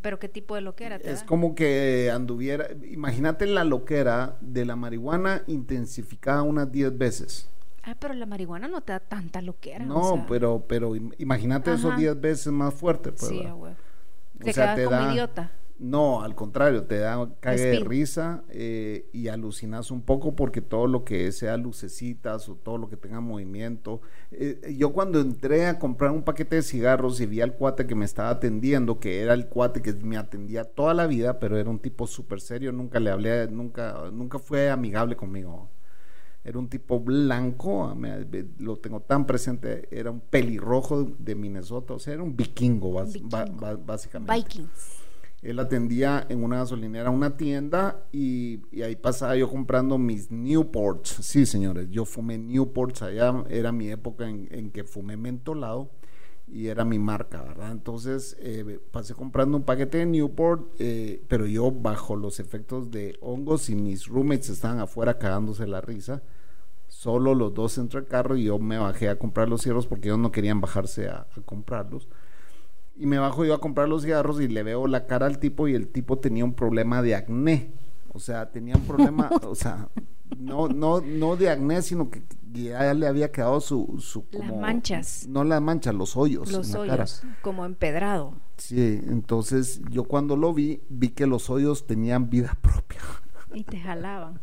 Pero qué tipo de loquera te Es da? como que anduviera, imagínate la loquera de la marihuana intensificada unas 10 veces. Ah, pero la marihuana no te da tanta loquera. No, o sea, pero, pero im- imagínate esos Ajá. 10 veces más fuerte. Pues, Sí. O Te sea, quedas te como da- idiota. No, al contrario, te da cague de risa eh, y alucinas un poco porque todo lo que sea lucecitas o todo lo que tenga movimiento. eh, yo cuando entré a comprar un paquete de cigarros y vi al cuate que me estaba atendiendo, que era el cuate que me atendía toda la vida, pero era un tipo súper serio, nunca le hablé, nunca, nunca fue amigable conmigo. Era un tipo blanco, me- lo tengo tan presente, era un pelirrojo de Minnesota, o sea, era un vikingo, bas- ba- Vikingo. ba- básicamente. Vikings. Él atendía en una gasolinera, una tienda, y, ahí pasaba yo comprando mis Newports. Sí, señores, yo fumé Newports allá, era mi época en, que fumé mentolado y era mi marca, ¿verdad? Entonces eh, pasé comprando un paquete de Newport, eh, pero yo bajo los efectos de hongos y mis roommates estaban afuera cagándose la risa. Solo los dos entre el carro y yo me bajé a comprar los cigarros porque ellos no querían bajarse a comprarlos. Y me bajo yo a comprar los cigarros y le veo la cara al tipo y el tipo tenía un problema de acné. O sea, tenía un problema, o sea, no, no, no de acné, sino que ya le había quedado su, su Las como- manchas. No las manchas, los hoyos. Los en la cara. hoyos, como empedrado. Sí, entonces yo cuando lo vi, vi que los hoyos tenían vida propia. Y te jalaban.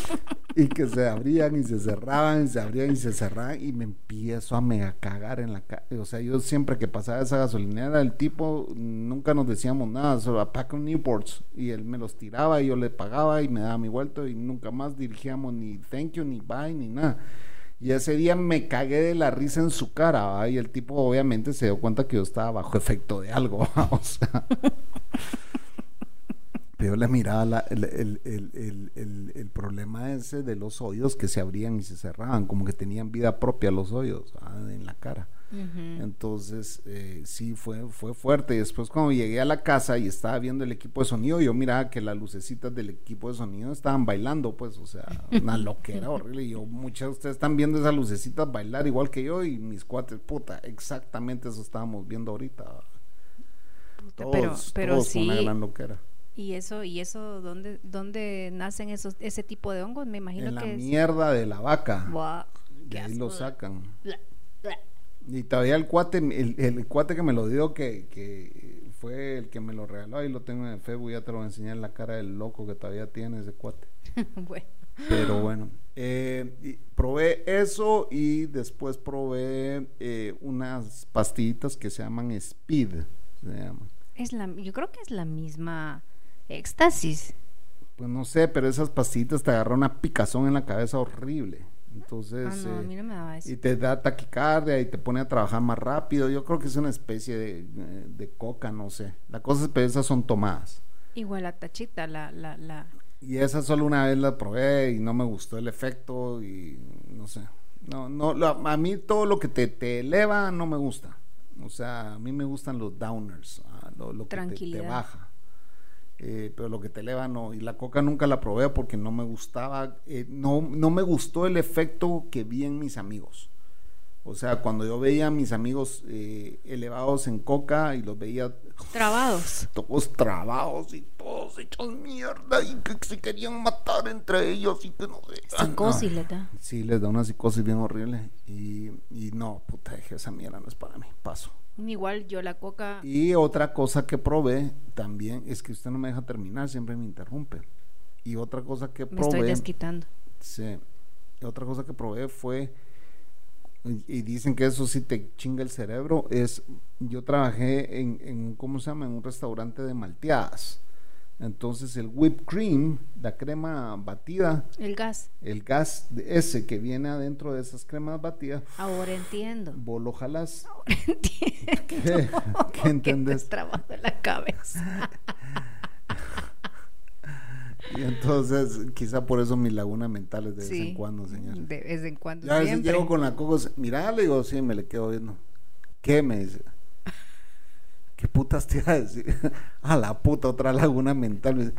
y que se abrían y se cerraban, y se abrían y se cerraban, y me empiezo a mega cagar en la cara. O sea, yo siempre que pasaba esa gasolinera, el tipo nunca nos decíamos nada, solo a pack of Newports, y él me los tiraba y yo le pagaba y me daba mi vuelto, y nunca más dirigíamos ni thank you, ni bye, ni nada. Y ese día me cagué de la risa en su cara, ¿va? y el tipo obviamente se dio cuenta que yo estaba bajo efecto de algo, o sea. Pero yo le miraba la- el, el- el- el- el- el problema ese de los hoyos que se abrían y se cerraban, como que tenían vida propia los hoyos ah, en la cara. Entonces, eh, sí, fue, fue fuerte. Y después cuando llegué a la casa y estaba viendo el equipo de sonido, yo miraba que las lucecitas del equipo de sonido estaban bailando, pues, o sea, una loquera horrible. Y yo, muchas de ustedes están viendo esas lucecitas bailar igual que yo y mis cuates, puta, exactamente eso estábamos viendo ahorita. Puta, Todos, pero pero todos fue una sí. gran loquera. Y eso, y eso, ¿dónde, dónde nacen esos, ese tipo de hongos? Me imagino En la que es. mierda de la vaca. Buah, De ahí lo sacan. Y todavía el cuate, el, el cuate que me lo dio, que, que fue el que me lo regaló, ahí lo tengo en Facebook, ya te lo voy a enseñar la cara del loco que todavía tiene ese cuate. bueno, Pero bueno, eh, probé eso y después probé eh, unas pastillitas que se llaman Speed. Se llaman. es la, yo creo que es la misma éxtasis. Pues no sé, pero esas pastillitas te agarran una picazón en la cabeza horrible. Entonces, Ah, no, a eh, mí no me daba eso. y te da taquicardia y te pone a trabajar más rápido. Yo creo que es una especie de, eh, de coca, no sé. La cosa es que esas son tomadas. Igual la tachita, la, la, la. Y esa solo una vez la probé y no me gustó el efecto y no sé. No, no, lo- a mí todo lo que te, te eleva no me gusta. O sea, a mí me gustan los downers, ah, lo, lo que te- te, baja. Eh, pero lo que te eleva no. Y la coca nunca la probé porque no me gustaba, eh, no, no me gustó el efecto que vi en mis amigos. O sea, cuando yo veía a mis amigos eh, elevados en coca y los veía Trabados. todos trabados y todos hechos mierda y que se querían matar entre ellos y que no sé. Ah, Psicosis no. le da. Sí, les da una psicosis bien horrible y, y no, puta, dije, esa mierda no es para mí, paso. Igual yo la coca. Y otra cosa que probé también es que usted no me deja terminar, siempre me interrumpe. Y otra cosa que Me estoy probé, desquitando. sí, y otra cosa que probé fue y dicen que eso sí te chinga el cerebro, es, yo trabajé en, en ¿cómo se llama? En un restaurante de malteadas. Entonces el whipped cream, la crema batida, El gas. el gas de ese que viene adentro de esas cremas batidas, Ahora entiendo. vos lo jalás. Entiendo. ¿Qué? ¿Qué entendés? en la cabeza. Y entonces, quizá por eso mi laguna mental es de vez en cuando, señor. De vez en cuando. Ya a veces siempre. llego con la coco, mira, le digo, sí, me le quedo viendo. ¿Qué me dice? ¿Qué putas te iba a decir? A la puta, otra laguna mental.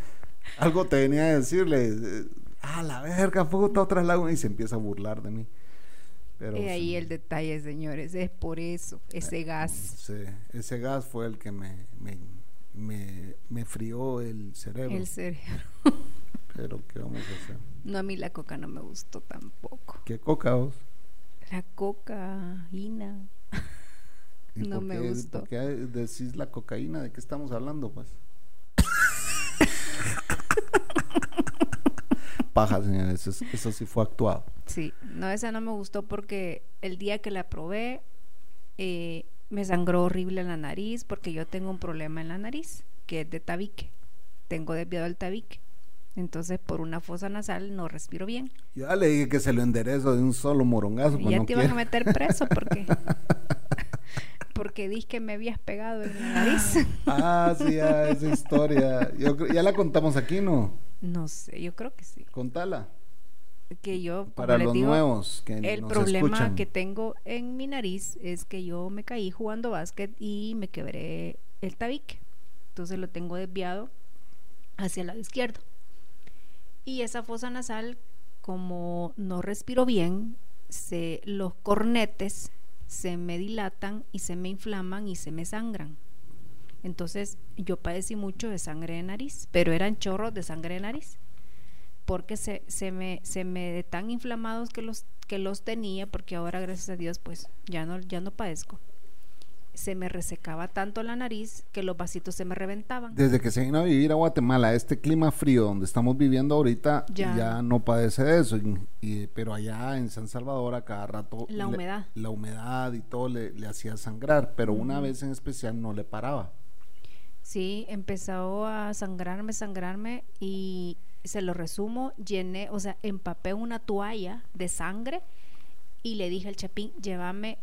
Algo te venía a decirle. eh, A la verga, puta, otra laguna. Y se empieza a burlar de mí. Pero, Y ahí sí, el detalle, señores. Es por eso. Ese gas. sí, ese gas fue el que me, me, me, me frió el cerebro. El cerebro. Pero, ¿qué vamos a hacer? No, a mí la coca no me gustó tampoco. ¿Qué coca vos? La cocaína. ¿Y No por me qué- gustó. ¿Por qué decís la cocaína? ¿De qué estamos hablando, pues? Paja, señores, eso, eso sí fue actuado. Sí, no, esa no me gustó porque el día que la probé eh, me sangró horrible la nariz porque yo tengo un problema en la nariz que es de tabique. Tengo desviado el tabique. Entonces, por una fosa nasal no respiro bien. Yo ya le dije que se lo enderezo de un solo morongazo. Y ya no te iban a meter preso porque porque dije que me habías pegado en la nariz. Ah, sí, esa historia. Yo ya la contamos aquí, ¿no? No sé, yo creo que sí. Contala. Que yo, como Para les los digo, nuevos que El nos problema escuchan. que tengo en mi nariz es que yo me caí jugando básquet y me quebré el tabique. Entonces lo tengo desviado hacia el lado izquierdo. Y esa fosa nasal, como no respiro bien, se, los cornetes se me dilatan y se me inflaman y se me sangran. Entonces yo padecí mucho de sangre de nariz, pero eran chorros de sangre de nariz porque se, se me se me de tan inflamados que los que los tenía porque ahora gracias a Dios pues ya no ya no padezco se me resecaba tanto la nariz que los vasitos se me reventaban Desde que se vino a vivir a Guatemala, este clima frío donde estamos viviendo ahorita, Ya. ya, no padece de eso. y- y- pero allá en San Salvador, a cada rato. La le- humedad. la humedad y todo le, le hacía sangrar, pero una vez en especial no le paraba. sí empezó a sangrarme sangrarme y se lo resumo llené o sea empapé una toalla de sangre y le dije al chapín llévame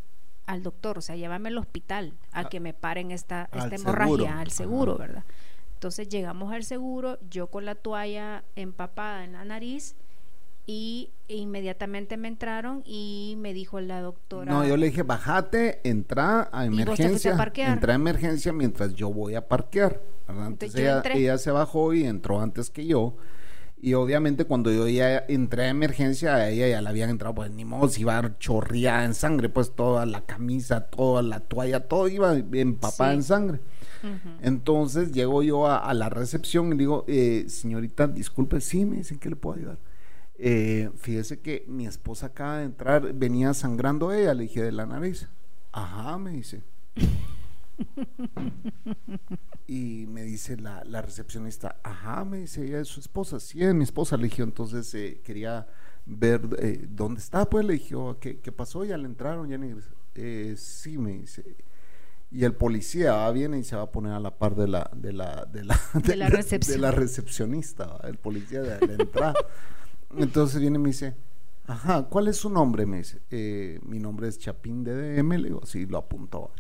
al doctor, o sea, llévame al hospital a A- que me paren esta, esta hemorragia, seguro. al seguro, Ajá. ¿verdad? Entonces llegamos al seguro, yo con la toalla empapada en la nariz y inmediatamente me entraron y me dijo la doctora. No, yo le dije, bajate, entra a ¿Y vos te fuiste a emergencia. Entra a emergencia mientras yo voy a parquear. ¿verdad? Entonces Entonces ella, ella se bajó y entró antes que yo. Y obviamente cuando yo ya entré a emergencia, a ella ya la habían entrado, pues ni modo, si iba chorreada en sangre, pues toda la camisa, toda la toalla, todo iba empapada Sí. en sangre. Entonces llego yo a, a la recepción y digo, eh, señorita, disculpe, sí, me dicen que le puedo ayudar. Eh, fíjese que mi esposa acaba de entrar, venía sangrando ella, le dije de la nariz. Ajá, me dice. y me dice la, la recepcionista, ajá, me dice, ella es su esposa, sí, es mi esposa, le dije, entonces eh, quería ver eh, dónde está, pues le dije, "Oh, ¿qué, qué pasó? Ya le entraron, ya ni... Eh, sí, me dice. Y el policía va, viene y se va a poner a la par de la de la de la, De la de la recepcionista, el policía de la entrada. Entonces viene y me dice, ajá, ¿cuál es su nombre? Me dice, "Eh, mi nombre es Chapín de DM, le digo, sí, lo apuntó.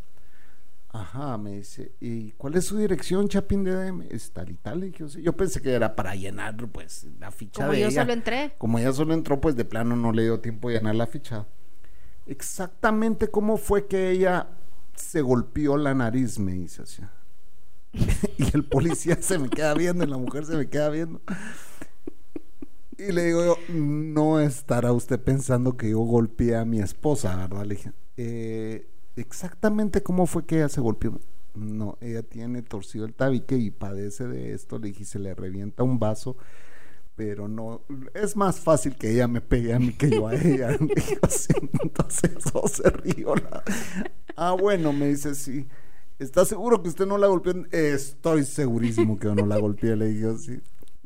Ajá, me dice, ¿y cuál es su dirección, Chapín de DM? Es tal y tal, "Sí". yo pensé que era para llenar, pues, la ficha Como de yo ella. solo entré. Como ella solo entró, pues de plano no le dio tiempo de llenar la ficha. Exactamente cómo fue que ella se golpeó la nariz, me dice así. y el policía se me queda viendo y la mujer se me queda viendo. Y le digo yo, no estará usted pensando que yo golpeé a mi esposa, ¿verdad? Le dije, "Eh, exactamente cómo fue que ella se golpeó. No, ella tiene torcido el tabique y padece de esto. Le dije, se le revienta un vaso pero no, es más fácil que ella me pegue a mí que yo a ella. Entonces eso se rió. la- Ah, bueno, me dice, sí. ¿Está seguro que usted no la golpeó? Estoy segurísimo que yo no la golpeé, le dije, sí.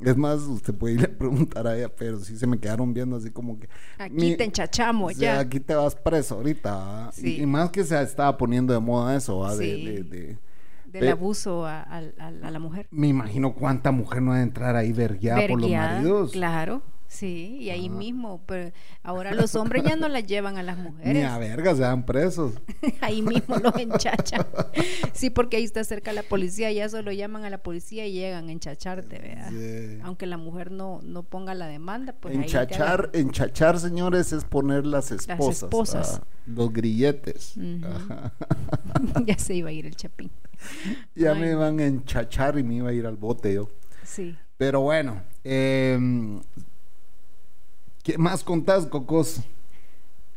Es más, usted puede ir a preguntar a ella, pero sí se me quedaron viendo así como que... Aquí mi- te enchachamos o sea, ya. aquí te vas preso ahorita. ¿va? Y- Sí. Y, más que se estaba poniendo de moda eso, ¿va? De- Sí. de- de- Del Pe- abuso a, a- a- la mujer. Me imagino cuánta mujer no va a entrar ahí vergueada por los maridos. Claro, sí, y ahí Ah. mismo. Pero ahora los hombres ya no las llevan a las Ni mujeres. a verga se dan presos. ahí mismo los enchachan. Sí, porque ahí está cerca la policía, ya solo llaman a la policía y llegan a enchacharte, ¿verdad? Sí. Aunque la mujer no, no ponga la demanda, pues enchachar, enchachar, señores, es poner las esposas. esposas. ah, los grilletes. Ajá. ya se iba a ir el chapín. Ya Ay, me iban a enchachar y me iba a ir al bote yo. Sí. Pero bueno, em, ¿qué más contás, Cocos?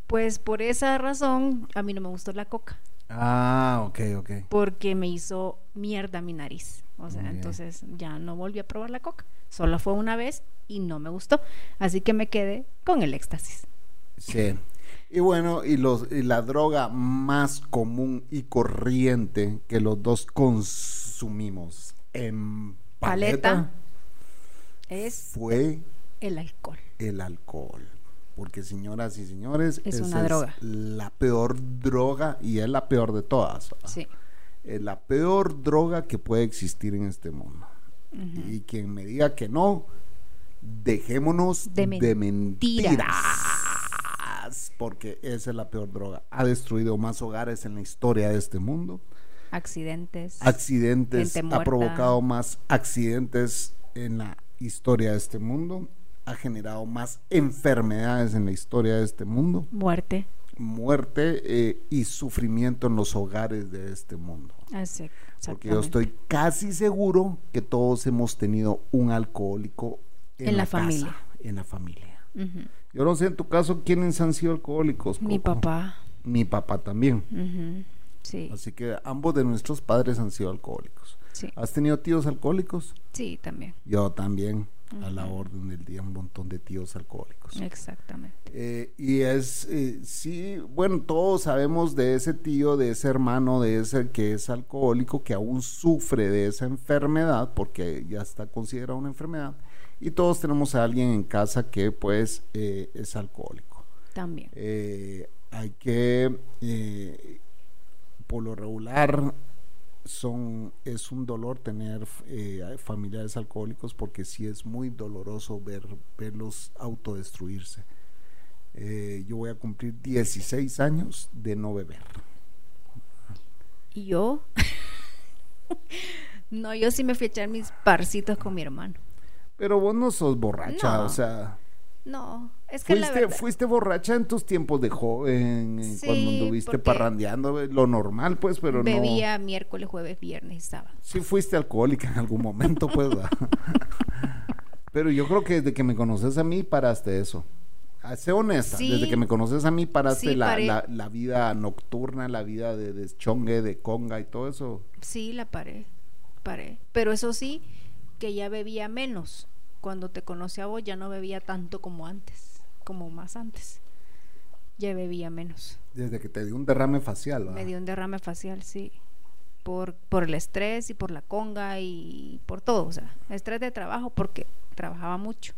Pues por esa razón a mí no me gustó la coca, Ah, ok, ok. porque me hizo mierda mi nariz. O sea, entonces ya no volví a probar la coca. Solo fue una vez y no me gustó. Así que me quedé con el éxtasis. Sí. Y bueno, y, los, y la droga más común y corriente que los dos consumimos en paleta, Paleta. Es fue el alcohol. el alcohol. Porque señoras y señores, Es una droga. la peor droga y es la peor de todas. Sí. Es la peor droga que puede existir en este mundo. Y quien me diga que no, dejémonos De de, mentiras. mentiras. Porque esa es la peor droga. Ha destruido más hogares en la historia de este mundo. Accidentes. Accidentes, ha provocado más accidentes en la historia de este mundo. Ha generado más enfermedades en la historia de este mundo. muerte. Muerte eh, y sufrimiento en los hogares de este mundo. Así, Porque yo estoy casi seguro que todos hemos tenido un alcohólico en, En la casa, familia. en la familia. Yo no sé en tu caso quiénes han sido alcohólicos. Mi papá. Mi papá también. Sí, Así que ambos de nuestros padres han sido alcohólicos. sí, ¿Has tenido tíos alcohólicos? sí, también. Yo también, a la orden del día, un montón de tíos alcohólicos. Exactamente. Eh, y es, eh, sí, bueno, todos sabemos de ese tío, de ese hermano, de ese que es alcohólico, que aún sufre de esa enfermedad, porque ya está considerada una enfermedad. Y todos tenemos a alguien en casa que pues eh, es alcohólico. También. Hay que, por lo regular, son, es un dolor tener eh, familiares alcohólicos porque sí es muy doloroso ver, verlos autodestruirse. Eh, yo voy a cumplir 16 años de no beber. ¿Y yo? no, yo sí me fui a echar mis parcitos con mi hermano. Pero vos no sos borracha, No. o sea, No, es que la fuiste, verdad... fuiste borracha en tus tiempos de joven, eh, Sí, cuando anduviste parrandeando, eh, lo normal pues, pero no... bebía miércoles, jueves, viernes y sábado. Sí fuiste alcohólica en algún momento, pues. Pero yo creo que desde que me conoces a mí paraste eso. Ah, Sé honesta, Sí. desde que me conoces a mí paraste Sí, la, la- la vida nocturna, la vida de deschongue, de conga y todo eso. Sí, la paré, paré. Pero eso sí, que ya bebía menos. Cuando te conocí a vos ya no bebía tanto como antes, como más antes. Ya bebía menos. Desde que te dio un derrame facial. ¿va? Me dio un derrame facial, sí. Por, por el estrés y por la conga y por todo. O sea, estrés de trabajo porque trabajaba mucho.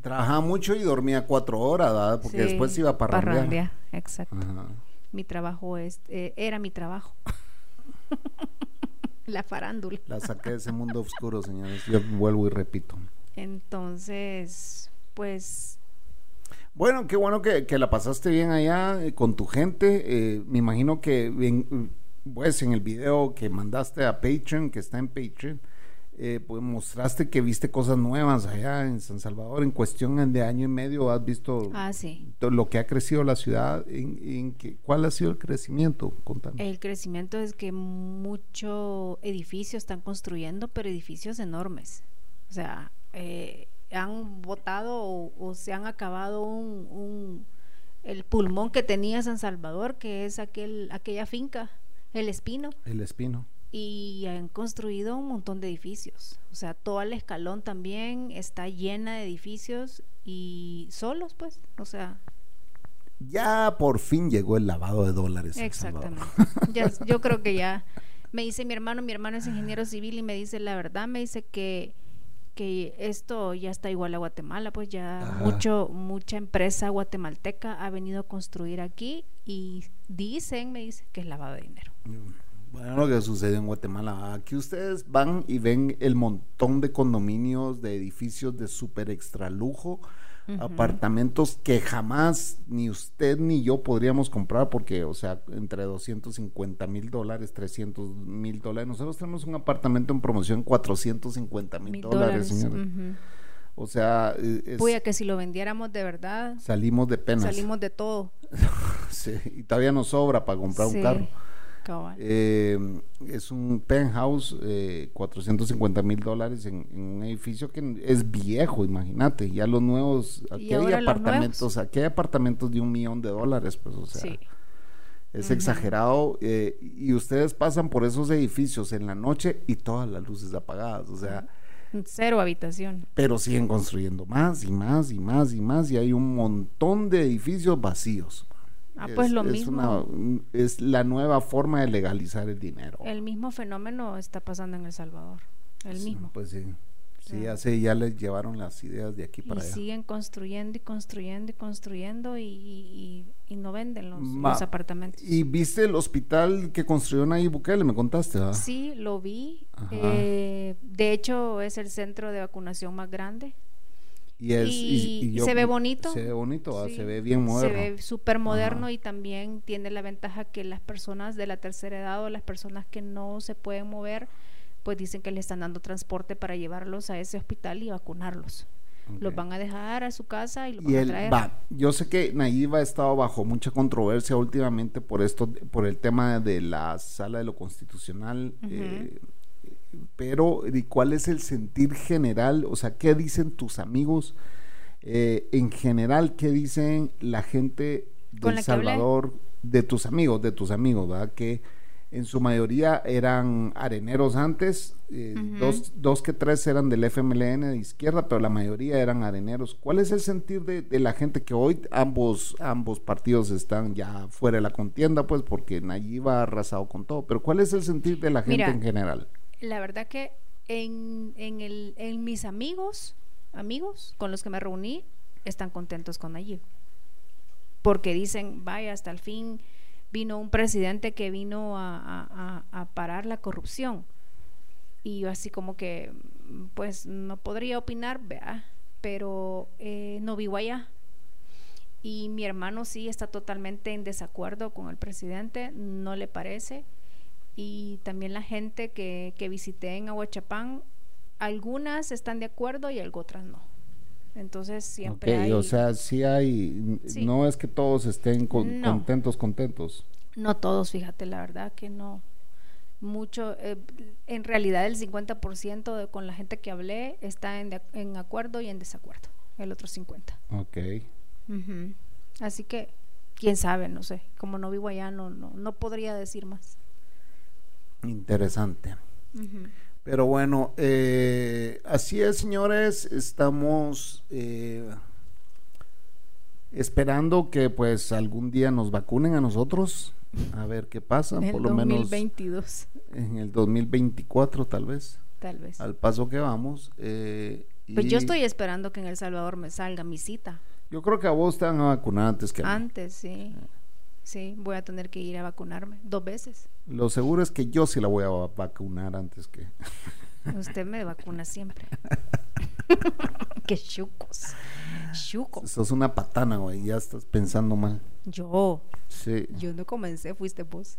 Trabajaba mucho y dormía cuatro horas, ¿verdad? Porque Sí, después iba a parrandear. parrandear, exacto. Ajá. Mi trabajo es, eh, era mi trabajo. la farándula. La saqué de ese mundo oscuro, señores. Yo vuelvo y repito. Entonces, pues Bueno, qué bueno que, que la pasaste bien allá eh, con tu gente. Eh, me imagino que en, pues en el video que mandaste a Patreon, que está en Patreon, eh, pues mostraste que viste cosas nuevas allá en San Salvador. En cuestión de año y medio has visto Ah, sí. lo que ha crecido la ciudad. En, en que- ¿Cuál ha sido el crecimiento? Contame. El crecimiento es que muchos edificios están construyendo, pero edificios enormes. O sea, eh, han botado o, o se han acabado un, un- el pulmón que tenía San Salvador, que es aquel, aquella finca, el Espino, El espino. y han construido un montón de edificios. O sea, todo el escalón también está llena de edificios y solos, pues. O sea, Ya por fin llegó el lavado de dólares. Exactamente. Ya, yo creo que ya me dice mi hermano, mi hermano es ingeniero civil y me dice la verdad, me dice que que esto ya está igual a Guatemala, pues ya Ajá. mucho mucha empresa guatemalteca ha venido a construir aquí y dicen, me dicen que es lavado de dinero. Bueno, lo que sucede en Guatemala. Aquí ustedes van y ven el montón de condominios, de edificios de súper extra lujo, apartamentos que jamás ni usted ni yo podríamos comprar porque, o sea, entre 250 mil dólares, 300 mil dólares. Nosotros tenemos un apartamento en promoción 450 mil Mil dólares, señores. O sea, eh, es- Puya, que si lo vendiéramos de verdad, salimos de penas. salimos de todo. Sí, y todavía nos sobra para comprar Sí, un carro. Eh, es un penthouse, eh, 450 mil dólares en, en un edificio que es viejo, imagínate. Ya los nuevos, aquí hay apartamentos, aquí hay apartamentos de un millón de dólares, pues, o sea, sí. es exagerado. eh, y ustedes pasan por esos edificios en la noche y todas las luces apagadas, o sea, Cero habitación. pero siguen construyendo más y más y más y más, y hay un montón de edificios vacíos. Ah, pues lo mismo. una- es la nueva forma de legalizar el dinero. El mismo fenómeno está pasando en El Salvador. El Sí, mismo. Pues sí. Sí, ya sé, ya les llevaron las ideas de aquí Y para allá. siguen construyendo y construyendo y construyendo y, y- y no venden los, Ma- los apartamentos. ¿Y viste el hospital que construyó Nayib Bukele? Me contaste, ¿verdad? Sí, lo vi. Eh, de hecho, es el centro de vacunación más grande. Y, es, y- y se ve bonito. Se ve bonito. Sí, se ve bien moderno. Se ve súper moderno Ajá. y también tiene la ventaja que las personas de la tercera edad o las personas que no se pueden mover, pues dicen que le están dando transporte para llevarlos a ese hospital y vacunarlos. Los van a dejar a su casa y los Y van a traer. va. Yo sé que Nayib ha estado bajo mucha controversia últimamente por esto, por el tema de la sala de lo constitucional. Eh, pero, ¿y ¿cuál es el sentir general? O sea, ¿qué dicen tus amigos? Eh, en general, ¿qué dicen la gente que hablé. Salvador, de tus amigos, de tus amigos, ¿verdad? Que en su mayoría eran areneros antes, eh, dos, dos que tres eran del FMLN de izquierda, pero la mayoría eran areneros. ¿Cuál es el sentir de, de la gente que hoy ambos, ambos partidos están ya fuera de la contienda, pues porque Nayib ha arrasado con todo? Pero ¿cuál es el sentir de la gente Mira, en general? La verdad que en, en, el, en mis amigos, amigos con los que me reuní, están contentos con Nayib. Porque dicen, vaya, hasta el fin vino un presidente que vino a, a- parar la corrupción. Y yo así como que, pues no podría opinar, vea, pero eh, no vivo allá. Y mi hermano sí está totalmente en desacuerdo con el presidente, no le parece y también la gente que, que visité en Aguachapán, algunas están de acuerdo y algo otras no. Entonces siempre hay... o sea, sí hay, Sí. no es que todos estén con- No. contentos, contentos. No todos, fíjate, la verdad que no. Mucho, eh, en realidad el 50% de, con la gente que hablé está en, de- en acuerdo y en desacuerdo, el otro 50%. Ok. Así que, quién sabe, no sé, como no vivo allá, no, no, no podría decir más. Interesante. Pero bueno, eh, así es, señores. Estamos eh, esperando que pues algún día nos vacunen a nosotros. A ver qué pasa. En el por lo menos 2022, en el 2024 tal vez. tal vez. Al paso que vamos. eh, Pues y yo estoy esperando que en El Salvador me salga mi cita. Yo creo que a vos te van a vacunar antes que a mí. Antes, sí. Sí, voy a tener que ir a vacunarme dos veces. Lo seguro es que yo sí la voy a va- vacunar antes que... Usted me vacuna siempre. Qué chucos. Chucos. Sos una patana, güey. Ya estás pensando mal. Yo, Sí. yo no comencé, fuiste vos.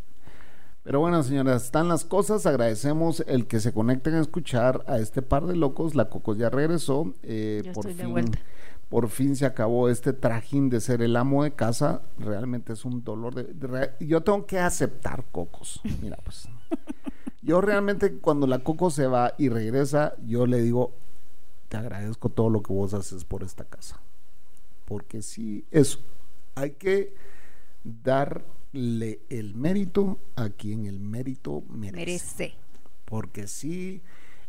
Pero bueno, señoras, están las cosas. Agradecemos el que se conecten a escuchar a este par de locos. La Cocos ya regresó. eh, Ya por estoy de fin, vuelta. Por fin se acabó este trajín de ser el amo de casa. Realmente es un dolor de, yo tengo que aceptar Cocos. Mira, pues. Yo realmente cuando la Coco se va y regresa, yo le digo, te agradezco todo lo que vos haces por esta casa. Porque sí, eso. Hay que darle el mérito a quien el mérito merece. Merece. Porque sí,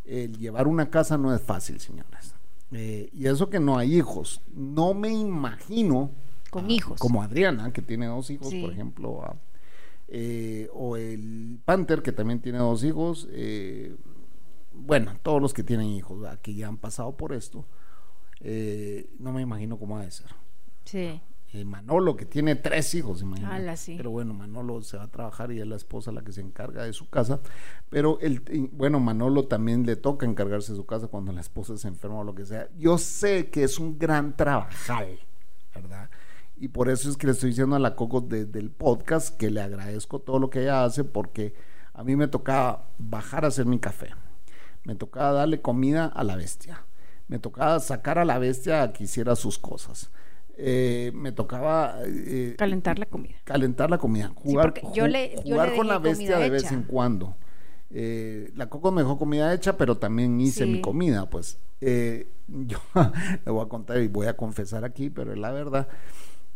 el llevar una casa no es fácil, señores. Eh, y eso que no hay hijos. No me imagino. Con ah, hijos. Como Adriana, que tiene dos hijos, Sí. por ejemplo. ah, eh, o el Panther, que también tiene dos hijos. eh, bueno, todos los que tienen hijos, ¿verdad? que ya han pasado por esto, eh, no me imagino cómo ha de ser. Sí. Eh, Manolo, que tiene tres hijos, imagínate. Ala, sí. Pero bueno, Manolo se va a trabajar y es la esposa la que se encarga de su casa. Pero el, bueno, Manolo también le toca encargarse de su casa cuando la esposa se enferma o lo que sea. Yo sé que es un gran trabajal, ¿verdad? Y por eso es que le estoy diciendo a la Coco desde el podcast que le agradezco todo lo que ella hace porque a mí me tocaba bajar a hacer mi café. Me tocaba darle comida a la bestia. Me tocaba sacar a la bestia a que hiciera sus cosas. Eh, me tocaba eh, Calentar la comida. calentar la comida, jugar, porque yo ju- le- yo jugar le con la bestia de vez en cuando. Eh, la Coco me dejó comida hecha, pero también hice Sí. mi comida, pues. Yo le voy a contar y voy a confesar aquí, pero es la verdad.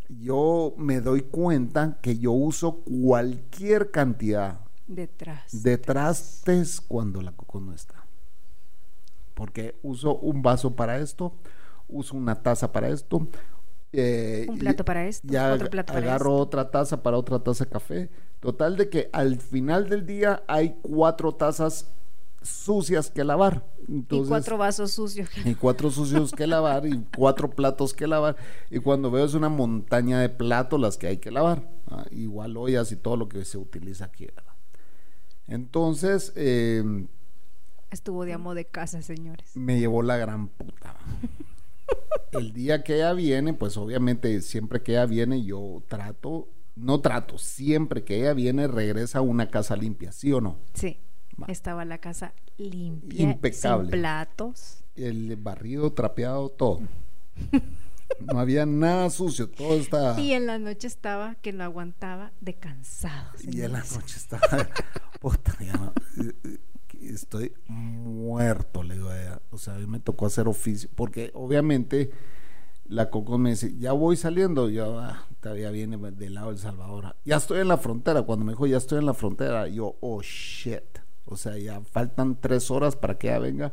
Yo me doy cuenta que yo uso cualquier cantidad Detrás. de trastes cuando la Coco no está. Porque uso un vaso para esto, uso una taza para esto. Eh, Un plato para esto, ya otro plato para agarro esto. otra taza para otra taza de café. Total de que al final del día hay cuatro tazas sucias que lavar. y cuatro vasos sucios. y cuatro sucios que lavar y cuatro platos que lavar. Y cuando veo es una montaña de platos las que hay que lavar. Ah, igual ollas y todo lo que se utiliza aquí, ¿verdad? Entonces, eh, Estuvo de amo de casa, señores. me llevó la gran puta. El día que ella viene, pues obviamente siempre que ella viene yo trato, no trato, siempre que ella viene regresa a una casa limpia, ¿sí o no? Sí. Va. Estaba la casa limpia. Impecable. Sin platos. El barrido, trapeado, todo. No había nada sucio, todo estaba... Y en la noche estaba que no aguantaba de cansado. Y en la noche estaba, puta, ya no, estoy muerto, le digo a ella. O sea, a mí me tocó hacer oficio, porque obviamente la Coco me dice, ya voy saliendo, yo, ah, todavía viene del lado del Salvador. Ya estoy en la frontera, cuando me dijo, ya estoy en la frontera, yo, oh, shit. O sea, ya faltan tres horas para que ella venga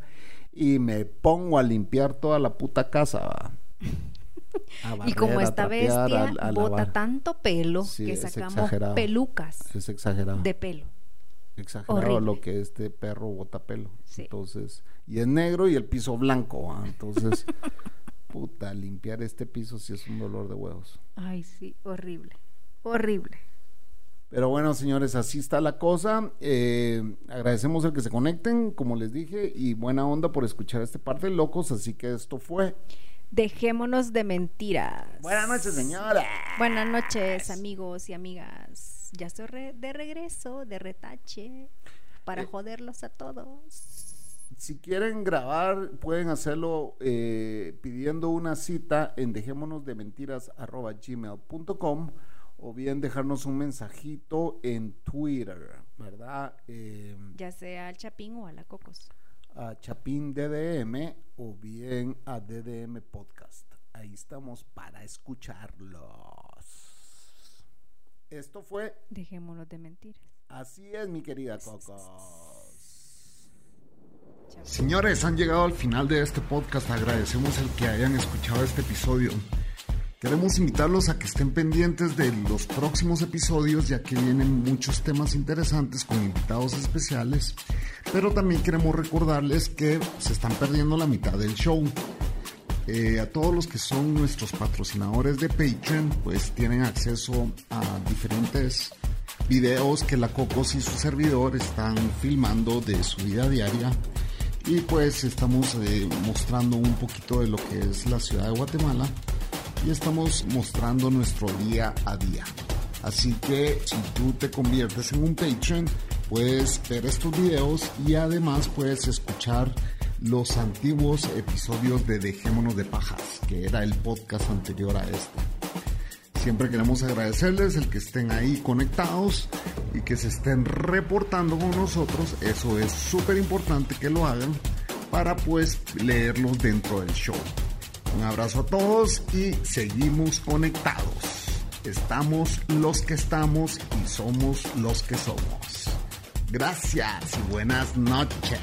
y me pongo a limpiar toda la puta casa. Y como esta trapear, bestia a- a bota tanto pelo Sí, que sacamos pelucas Es exagerado. de pelo. Exagerado Horrible. lo que este perro bota pelo. Sí. Entonces, y es negro y el piso blanco. ¿ah? Entonces, puta, limpiar este piso sí es un dolor de huevos. Ay, sí, horrible. Horrible. Pero bueno, señores, así está la cosa. Eh, agradecemos el que se conecten, como les dije, y buena onda por escuchar este par de locos. Así que esto fue. Dejémonos de mentiras. Buenas noches, señora. Buenas noches, amigos y amigas. Ya estoy re- de regreso, de retache, para Eh, joderlos a todos. Si quieren grabar, pueden hacerlo eh, pidiendo una cita en dejémonosdementiras.gmail.com o bien dejarnos un mensajito en Twitter, ¿verdad? Eh, Ya sea al Chapín o a la Cocos. a Chapín DDM o bien a DDM Podcast. Ahí estamos para escucharlos. Esto fue, Dejémonos de mentiras. así es mi querida Cocos. Chao. Señores, han llegado al final de este podcast. Agradecemos el que hayan escuchado este episodio. Queremos invitarlos a que estén pendientes de los próximos episodios, ya que vienen muchos temas interesantes con invitados especiales. Pero también queremos recordarles que se están perdiendo la mitad del show. Eh, a todos los que son nuestros patrocinadores de Patreon, pues tienen acceso a diferentes videos que la Cocos y su servidor están filmando de su vida diaria. Y pues estamos eh, mostrando un poquito de lo que es la ciudad de Guatemala y estamos mostrando nuestro día a día. Así que si tú te conviertes en un Patreon, puedes ver estos videos y además puedes escuchar los antiguos episodios de Dejémonos de Pajas, que era el podcast anterior a este. Siempre queremos agradecerles el que estén ahí conectados y que se estén reportando con nosotros. Eso es súper importante que lo hagan para pues leerlos dentro del show. Un abrazo a todos y seguimos conectados. Estamos los que estamos y somos los que somos. Gracias y buenas noches.